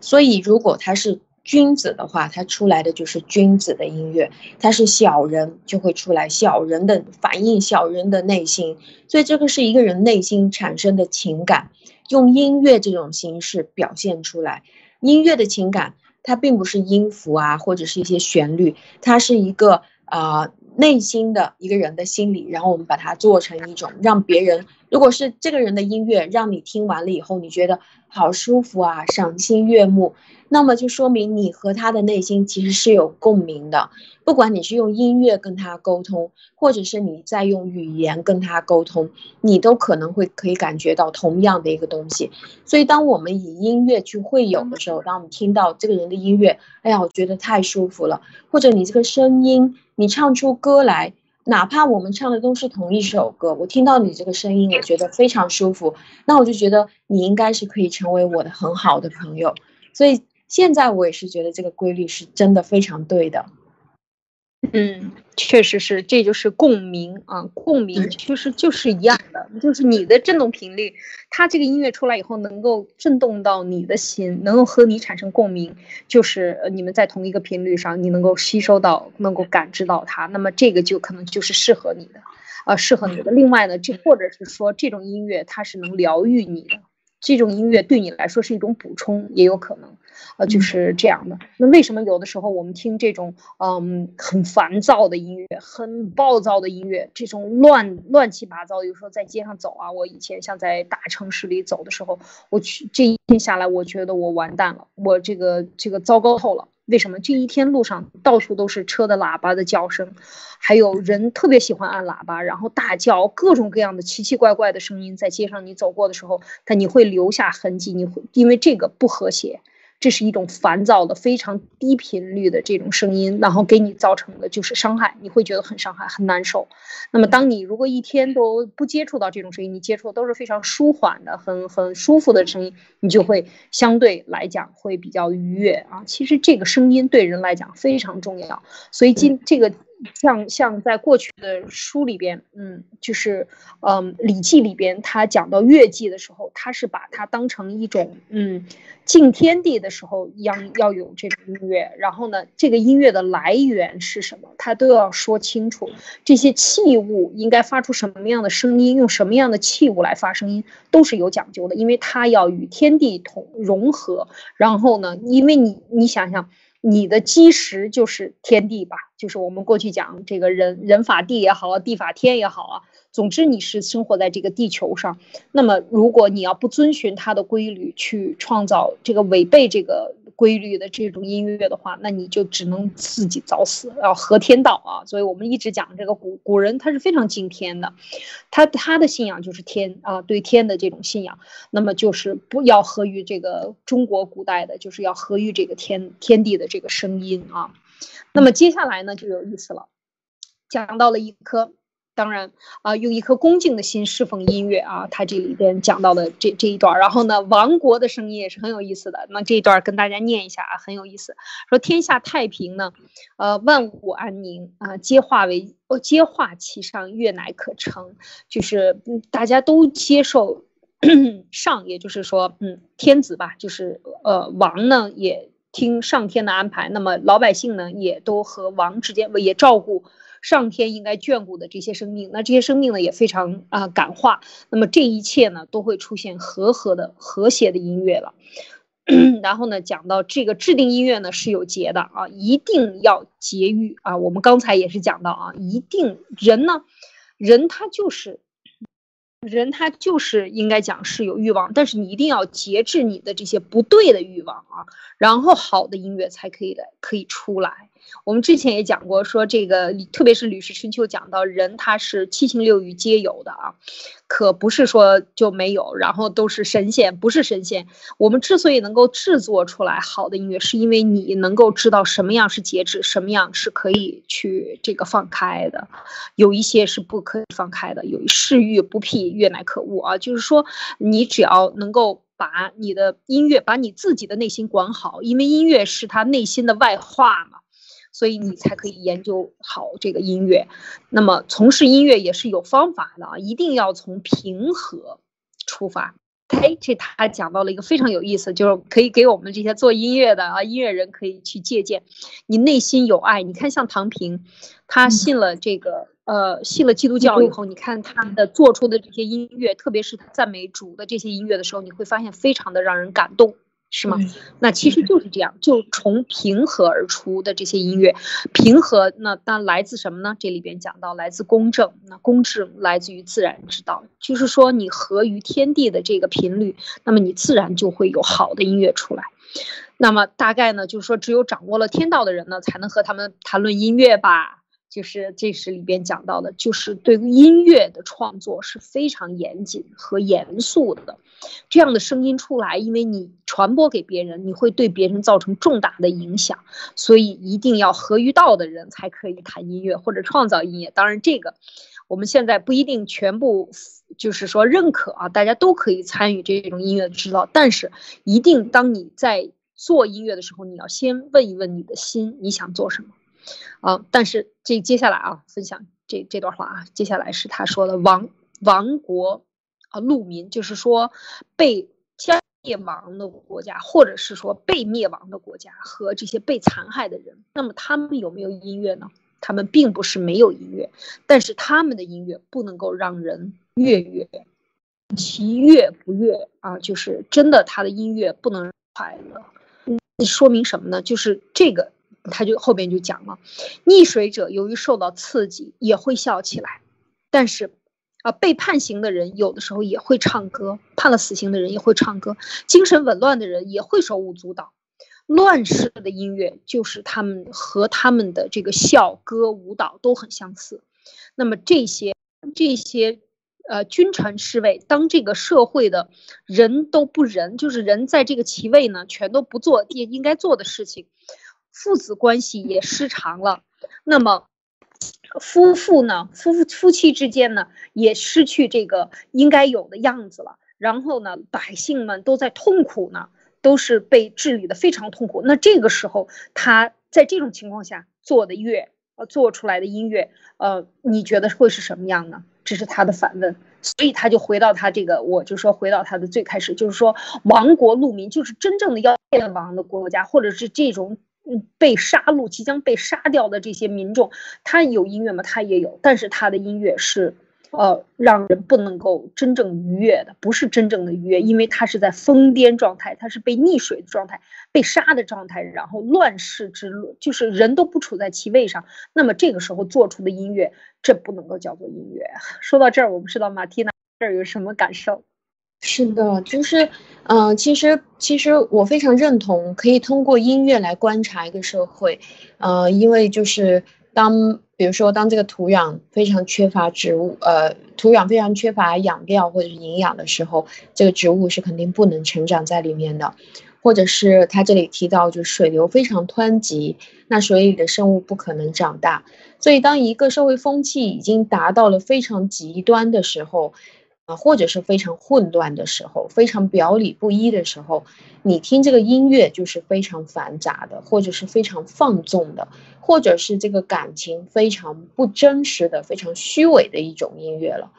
所以，如果他是君子的话，他出来的就是君子的音乐；他是小人，就会出来小人的反映小人的内心。所以，这个是一个人内心产生的情感，用音乐这种形式表现出来。音乐的情感，它并不是音符啊，或者是一些旋律，它是一个啊。内心的一个人的心理，然后我们把它做成一种让别人，如果是这个人的音乐，让你听完了以后，你觉得好舒服啊，赏心悦目，那么就说明你和他的内心其实是有共鸣的。不管你是用音乐跟他沟通，或者是你在用语言跟他沟通，你都可能会可以感觉到同样的一个东西。所以，当我们以音乐去会友的时候，当我们听到这个人的音乐，哎呀，我觉得太舒服了，或者你这个声音。你唱出歌来，哪怕我们唱的都是同一首歌，我听到你这个声音，我觉得非常舒服，那我就觉得你应该是可以成为我的很好的朋友。所以现在我也是觉得这个规律是真的非常对的。嗯，确实是，这就是共鸣啊，共鸣其实就是一样的，就是你的振动频率，它这个音乐出来以后能够震动到你的心，能够和你产生共鸣，就是你们在同一个频率上，你能够吸收到，能够感知到它，那么这个就可能就是适合你的，啊，适合你的。另外呢，这或者是说这种音乐它是能疗愈你的，这种音乐对你来说是一种补充，也有可能。呃，就是这样的。那为什么有的时候我们听这种嗯很烦躁的音乐、很暴躁的音乐，这种乱乱七八糟？有时候在街上走啊，我以前像在大城市里走的时候，我去这一天下来，我觉得我完蛋了，我这个这个糟糕透了。为什么这一天路上到处都是车的喇叭的叫声，还有人特别喜欢按喇叭，然后大叫各种各样的奇奇怪怪的声音，在街上你走过的时候，但你会留下痕迹，你会因为这个不和谐。这是一种烦躁的、非常低频率的这种声音，然后给你造成的就是伤害，你会觉得很伤害、很难受。那么，当你如果一天都不接触到这种声音，你接触的都是非常舒缓的、很很舒服的声音，你就会相对来讲会比较愉悦啊。其实这个声音对人来讲非常重要，所以今这个。像像在过去的书里边，嗯，就是，嗯，《礼记》里边，他讲到乐伎的时候，他是把它当成一种，嗯，敬天地的时候一样要有这种音乐。然后呢，这个音乐的来源是什么，他都要说清楚。这些器物应该发出什么样的声音，用什么样的器物来发声音，都是有讲究的，因为它要与天地同融合。然后呢，因为你你想想。你的基石就是天地吧，就是我们过去讲这个人人法地也好，地法天也好啊。总之你是生活在这个地球上，那么如果你要不遵循它的规律去创造这个违背这个规律的这种音乐的话，那你就只能自己找死，要合天道啊。所以我们一直讲这个古古人他是非常敬天的，他他的信仰就是天啊，对天的这种信仰，那么就是不要合于这个中国古代的，就是要合于这个天天地的这个声音啊。那么接下来呢就有意思了，讲到了一颗。当然啊，用一颗恭敬的心侍奉音乐啊，他这里边讲到的这这一段，然后呢，亡国的声音也是很有意思的。那这一段跟大家念一下啊，很有意思。说天下太平呢，呃，万物安宁啊，皆化为哦，皆化其上，月乃可成。就是大家都接受 上，也就是说，嗯，天子吧，就是呃，王呢也听上天的安排，那么老百姓呢也都和王之间也照顾。上天应该眷顾的这些生命，那这些生命呢也非常啊感化，那么这一切呢都会出现和和的和谐的音乐了。然后呢，讲到这个制定音乐呢是有节的啊，一定要节欲啊。我们刚才也是讲到啊，一定人呢，人他就是人，他就是应该讲是有欲望，但是你一定要节制你的这些不对的欲望啊，然后好的音乐才可以来可以出来。我们之前也讲过，说这个特别是《吕氏春秋》讲到人他是七情六欲皆有的啊，可不是说就没有，然后都是神仙，不是神仙。我们之所以能够制作出来好的音乐，是因为你能够知道什么样是节制，什么样是可以去这个放开的，有一些是不可以放开的。有嗜欲不辟，悦乃可恶啊，就是说你只要能够把你的音乐，把你自己的内心管好，因为音乐是他内心的外化嘛。所以你才可以研究好这个音乐，那么从事音乐也是有方法的啊，一定要从平和出发。哎，这他讲到了一个非常有意思，就是可以给我们这些做音乐的啊音乐人可以去借鉴。你内心有爱，你看像唐平，他信了这个呃信了基督教以后，你看他的做出的这些音乐，特别是他赞美主的这些音乐的时候，你会发现非常的让人感动。是吗？那其实就是这样，就从平和而出的这些音乐，平和那当来自什么呢？这里边讲到来自公正，那公正来自于自然之道，就是说你合于天地的这个频率，那么你自然就会有好的音乐出来。那么大概呢，就是说只有掌握了天道的人呢，才能和他们谈论音乐吧。就是这是里边讲到的，就是对音乐的创作是非常严谨和严肃的。这样的声音出来，因为你传播给别人，你会对别人造成重大的影响，所以一定要合于道的人才可以谈音乐或者创造音乐。当然，这个我们现在不一定全部就是说认可啊，大家都可以参与这种音乐的制造，但是一定当你在做音乐的时候，你要先问一问你的心，你想做什么。啊，但是这接下来啊，分享这这段话啊，接下来是他说的亡亡国啊，戮民，就是说被灭亡的国家，或者是说被灭亡的国家和这些被残害的人，那么他们有没有音乐呢？他们并不是没有音乐，但是他们的音乐不能够让人悦悦，其悦不悦啊，就是真的他的音乐不能快乐，嗯，说明什么呢？就是这个。他就后边就讲了，溺水者由于受到刺激也会笑起来，但是，啊，被判刑的人有的时候也会唱歌，判了死刑的人也会唱歌，精神紊乱的人也会手舞足蹈，乱世的音乐就是他们和他们的这个笑歌舞蹈都很相似。那么这些这些呃君臣侍卫，当这个社会的人都不仁，就是人在这个其位呢，全都不做也应该做的事情。父子关系也失常了，那么夫妇呢？夫夫妻之间呢，也失去这个应该有的样子了。然后呢，百姓们都在痛苦呢，都是被治理的非常痛苦。那这个时候，他在这种情况下做的乐，呃，做出来的音乐，呃，你觉得会是什么样呢？这是他的反问。所以他就回到他这个，我就说回到他的最开始，就是说亡国戮民，就是真正的要灭亡的国家，或者是这种。被杀戮、即将被杀掉的这些民众，他有音乐吗？他也有，但是他的音乐是，呃，让人不能够真正愉悦的，不是真正的愉悦，因为他是在疯癫状态，他是被溺水的状态、被杀的状态，然后乱世之就是人都不处在其位上，那么这个时候做出的音乐，这不能够叫做音乐。说到这儿，我不知道马蒂娜这儿有什么感受。是的，就是，嗯，其实其实我非常认同，可以通过音乐来观察一个社会，呃，因为就是当比如说当这个土壤非常缺乏植物，呃，土壤非常缺乏养料或者是营养的时候，这个植物是肯定不能成长在里面的，或者是他这里提到，就水流非常湍急，那水里的生物不可能长大，所以当一个社会风气已经达到了非常极端的时候。啊，或者是非常混乱的时候，非常表里不一的时候，你听这个音乐就是非常繁杂的，或者是非常放纵的，或者是这个感情非常不真实的、非常虚伪的一种音乐了。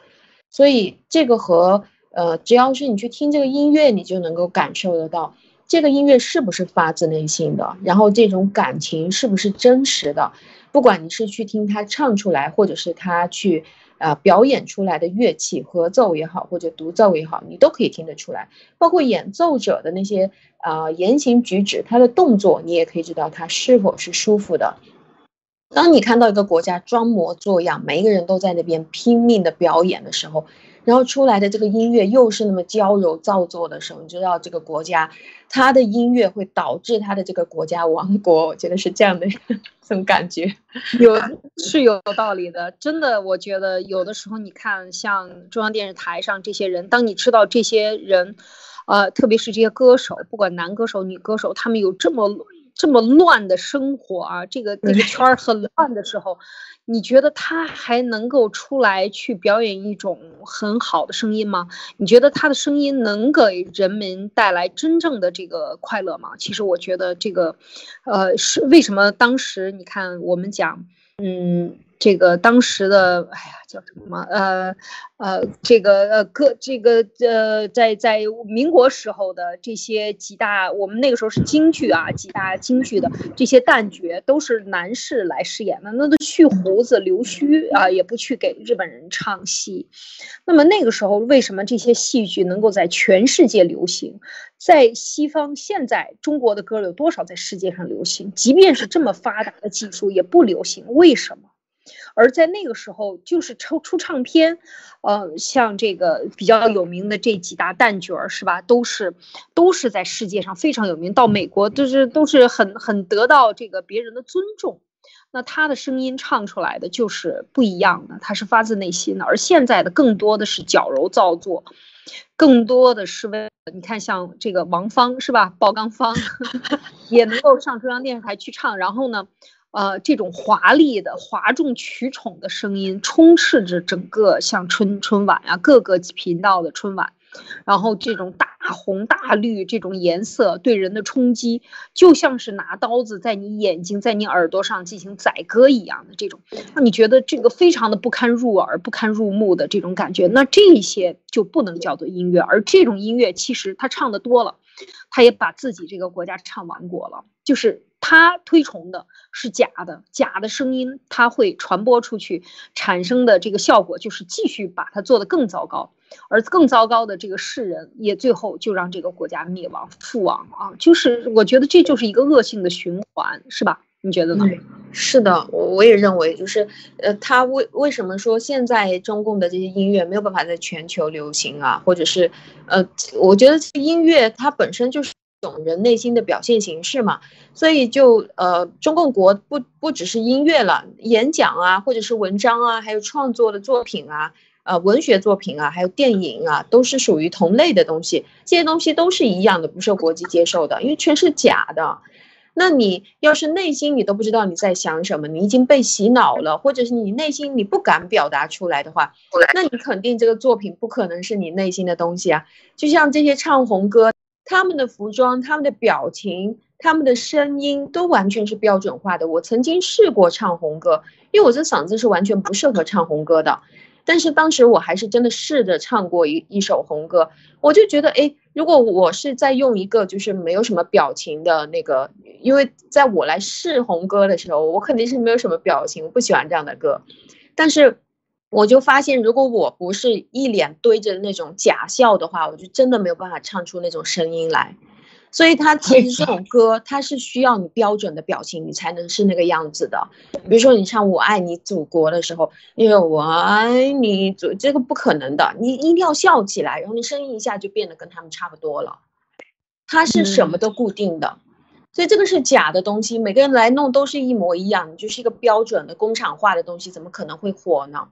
所以这个和呃，只要是你去听这个音乐，你就能够感受得到这个音乐是不是发自内心的，然后这种感情是不是真实的，不管你是去听他唱出来，或者是他去啊表演出来的乐器，合奏也好，或者独奏也好，你都可以听得出来。包括演奏者的那些啊言行举止，他的动作，你也可以知道他是否是舒服的。当你看到一个国家装模作样，每一个人都在那边拼命的表演的时候，然后出来的这个音乐又是那么娇柔造作的时候，你知道这个国家它的音乐会导致它的这个国家亡国，我觉得是这样的 这种感觉，有是有道理的。真的，我觉得有的时候你看，像中央电视台上这些人，当你知道这些人，呃，特别是这些歌手，不管男歌手、女歌手，他们有这么。这么乱的生活啊，这个这个圈儿很乱的时候，你觉得他还能够出来去表演一种很好的声音吗？你觉得他的声音能给人们带来真正的这个快乐吗？其实我觉得这个，呃，是为什么当时你看我们讲，嗯。这个当时的，哎呀，叫什么？呃，呃，这个呃，各这个呃，在在民国时候的这些几大，我们那个时候是京剧啊，几大京剧的这些旦角都是男士来饰演的，那都去胡子留须啊，也不去给日本人唱戏。那么那个时候，为什么这些戏剧能够在全世界流行？在西方，现在中国的歌有多少在世界上流行？即便是这么发达的技术，也不流行。为什么？而在那个时候，就是出出唱片，呃，像这个比较有名的这几大旦角儿，是吧？都是都是在世界上非常有名，到美国都是都是很很得到这个别人的尊重。那他的声音唱出来的就是不一样的，他是发自内心的。而现在的更多的是矫揉造作，更多的是为你看，像这个王芳是吧？鲍刚芳 也能够上中央电视台去唱，然后呢？呃，这种华丽的、哗众取宠的声音充斥着整个像春春晚啊，各个频道的春晚，然后这种大红大绿这种颜色对人的冲击，就像是拿刀子在你眼睛、在你耳朵上进行宰割一样的这种，让你觉得这个非常的不堪入耳、不堪入目的这种感觉。那这些就不能叫做音乐，而这种音乐其实他唱的多了，他也把自己这个国家唱亡国了，就是。他推崇的是假的，假的声音，他会传播出去，产生的这个效果就是继续把它做得更糟糕，而更糟糕的这个世人也最后就让这个国家灭亡覆亡啊！就是我觉得这就是一个恶性的循环，是吧？你觉得呢？是的，我我也认为，就是呃，他为为什么说现在中共的这些音乐没有办法在全球流行啊？或者是呃，我觉得音乐它本身就是。种人内心的表现形式嘛，所以就呃，中共国不不只是音乐了，演讲啊，或者是文章啊，还有创作的作品啊，呃，文学作品啊，还有电影啊，都是属于同类的东西。这些东西都是一样的，不受国际接受的，因为全是假的。那你要是内心你都不知道你在想什么，你已经被洗脑了，或者是你内心你不敢表达出来的话，那你肯定这个作品不可能是你内心的东西啊。就像这些唱红歌。他们的服装、他们的表情、他们的声音都完全是标准化的。我曾经试过唱红歌，因为我这嗓子是完全不适合唱红歌的。但是当时我还是真的试着唱过一一首红歌，我就觉得，哎，如果我是在用一个就是没有什么表情的那个，因为在我来试红歌的时候，我肯定是没有什么表情，我不喜欢这样的歌。但是。我就发现，如果我不是一脸堆着那种假笑的话，我就真的没有办法唱出那种声音来。所以，他其实这种歌，它是需要你标准的表情，你才能是那个样子的。比如说，你唱《我爱你祖国》的时候，因为我爱你祖，这个不可能的，你一定要笑起来，然后你声音一下就变得跟他们差不多了。它是什么都固定的，所以这个是假的东西，每个人来弄都是一模一样，就是一个标准的工厂化的东西，怎么可能会火呢？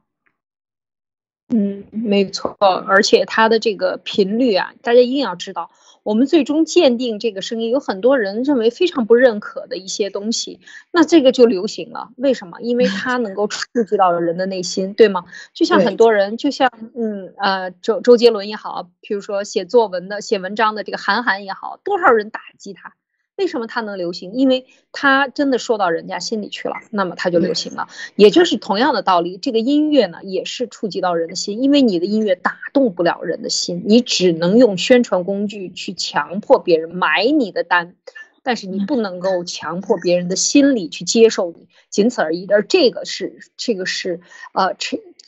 嗯，没错，而且它的这个频率啊，大家一定要知道，我们最终鉴定这个声音，有很多人认为非常不认可的一些东西，那这个就流行了。为什么？因为它能够触及到人的内心，对吗？就像很多人，就像嗯呃周周杰伦也好，比如说写作文的、写文章的这个韩寒也好，多少人打击他。为什么它能流行？因为它真的说到人家心里去了，那么它就流行了。也就是同样的道理，这个音乐呢也是触及到人的心，因为你的音乐打动不了人的心，你只能用宣传工具去强迫别人买你的单。但是你不能够强迫别人的心理去接受你，仅此而已。而这个是这个是呃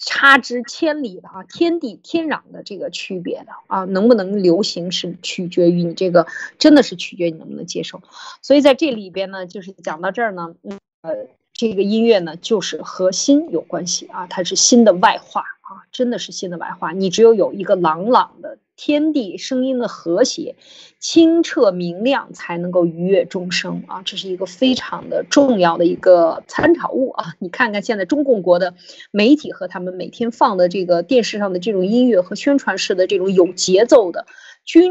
差之千里的啊，天地天壤的这个区别的啊，能不能流行是取决于你这个，真的是取决于你能不能接受。所以在这里边呢，就是讲到这儿呢，呃，这个音乐呢就是和心有关系啊，它是心的外化。啊，真的是心的外化。你只有有一个朗朗的天地声音的和谐、清澈明亮，才能够愉悦众生啊！这是一个非常的重要的一个参考物啊！你看看现在中共国的媒体和他们每天放的这个电视上的这种音乐和宣传式的这种有节奏的军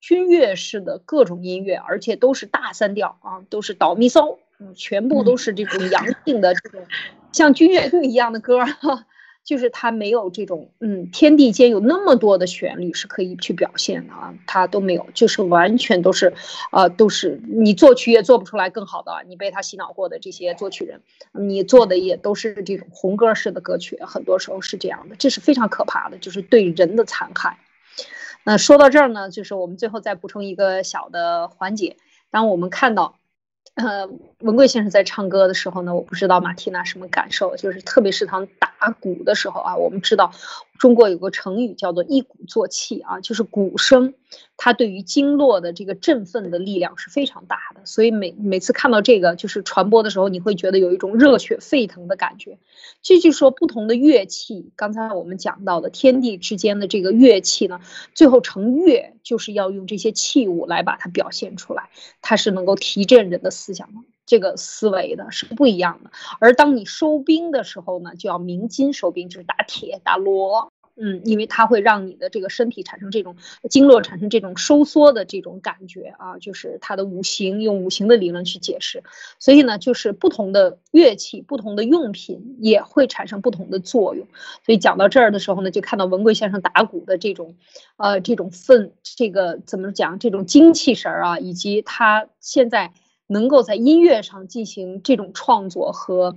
军乐式的各种音乐，而且都是大三调啊，都是倒咪嗦，嗯，全部都是这种阳性的这种像军乐队一样的歌哈。就是它没有这种，嗯，天地间有那么多的旋律是可以去表现的啊，它都没有，就是完全都是，呃，都是你作曲也做不出来更好的，你被他洗脑过的这些作曲人，你做的也都是这种红歌式的歌曲，很多时候是这样的，这是非常可怕的，就是对人的残害。那说到这儿呢，就是我们最后再补充一个小的环节，当我们看到。呃，文贵先生在唱歌的时候呢，我不知道马蒂娜什么感受，就是特别是他打鼓的时候啊，我们知道。中国有个成语叫做一鼓作气啊，就是鼓声，它对于经络的这个振奋的力量是非常大的。所以每每次看到这个就是传播的时候，你会觉得有一种热血沸腾的感觉。这就说不同的乐器，刚才我们讲到的天地之间的这个乐器呢，最后成乐就是要用这些器物来把它表现出来，它是能够提振人的思想的。这个思维的是不一样的，而当你收兵的时候呢，就要鸣金收兵，就是打铁打锣，嗯，因为它会让你的这个身体产生这种经络产生这种收缩的这种感觉啊，就是它的五行用五行的理论去解释，所以呢，就是不同的乐器、不同的用品也会产生不同的作用。所以讲到这儿的时候呢，就看到文贵先生打鼓的这种，呃，这种奋，这个怎么讲，这种精气神儿啊，以及他现在。能够在音乐上进行这种创作和，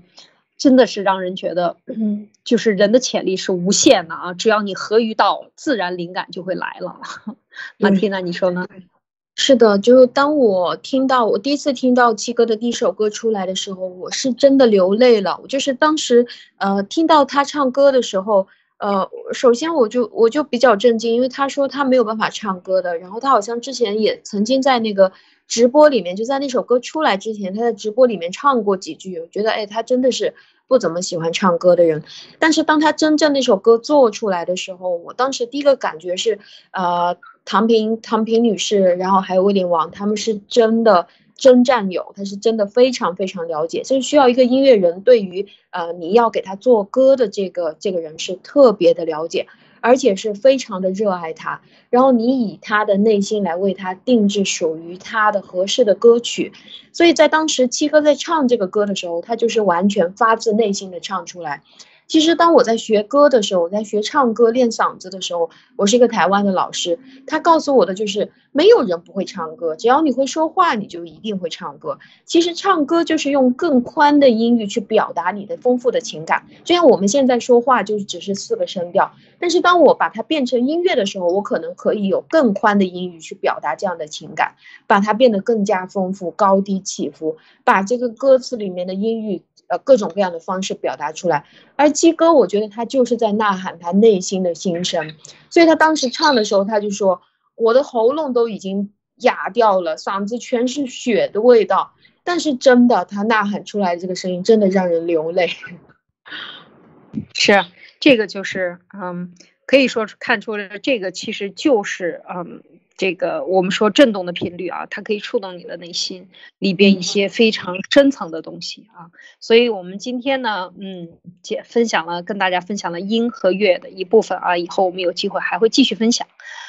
真的是让人觉得，嗯，就是人的潜力是无限的啊！只要你合于道，自然灵感就会来了。马蒂娜，你说呢？是的，就是当我听到我第一次听到七哥的第一首歌出来的时候，我是真的流泪了。我就是当时，呃，听到他唱歌的时候，呃，首先我就我就比较震惊，因为他说他没有办法唱歌的，然后他好像之前也曾经在那个。直播里面就在那首歌出来之前，他在直播里面唱过几句。我觉得，哎，他真的是不怎么喜欢唱歌的人。但是当他真正那首歌做出来的时候，我当时第一个感觉是，呃，唐平、唐平女士，然后还有威廉王，他们是真的真战友，他是真的非常非常了解。就是需要一个音乐人对于，呃，你要给他做歌的这个这个人是特别的了解。而且是非常的热爱他，然后你以他的内心来为他定制属于他的合适的歌曲，所以在当时七哥在唱这个歌的时候，他就是完全发自内心的唱出来。其实当我在学歌的时候，我在学唱歌练嗓子的时候，我是一个台湾的老师，他告诉我的就是没有人不会唱歌，只要你会说话，你就一定会唱歌。其实唱歌就是用更宽的音域去表达你的丰富的情感，就像我们现在说话就只是四个声调，但是当我把它变成音乐的时候，我可能可以有更宽的音域去表达这样的情感，把它变得更加丰富，高低起伏，把这个歌词里面的音域。呃，各种各样的方式表达出来，而鸡哥，我觉得他就是在呐喊他内心的心声，所以他当时唱的时候，他就说：“我的喉咙都已经哑掉了，嗓子全是血的味道。”但是真的，他呐喊出来的这个声音，真的让人流泪。是，这个就是，嗯，可以说看出了这个其实就是，嗯。这个我们说震动的频率啊，它可以触动你的内心里边一些非常深层的东西啊，所以我们今天呢，嗯，解分享了跟大家分享了音和乐的一部分啊，以后我们有机会还会继续分享，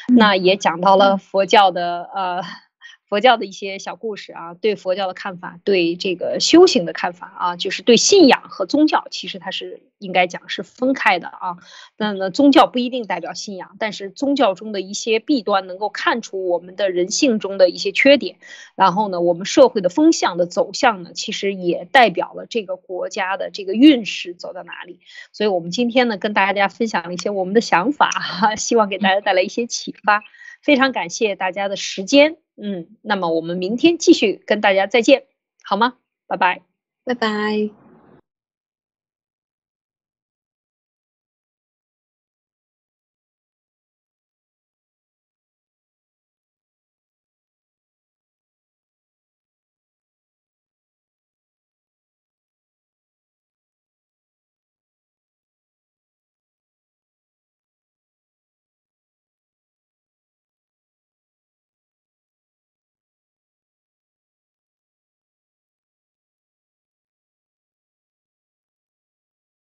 那也讲到了佛教的呃。佛教的一些小故事啊，对佛教的看法，对这个修行的看法啊，就是对信仰和宗教，其实它是应该讲是分开的啊。那呢，宗教不一定代表信仰，但是宗教中的一些弊端能够看出我们的人性中的一些缺点，然后呢，我们社会的风向的走向呢，其实也代表了这个国家的这个运势走到哪里。所以我们今天呢，跟大家分享一些我们的想法，希望给大家带来一些启发。非常感谢大家的时间。嗯，那么我们明天继续跟大家再见，好吗？拜拜，拜拜。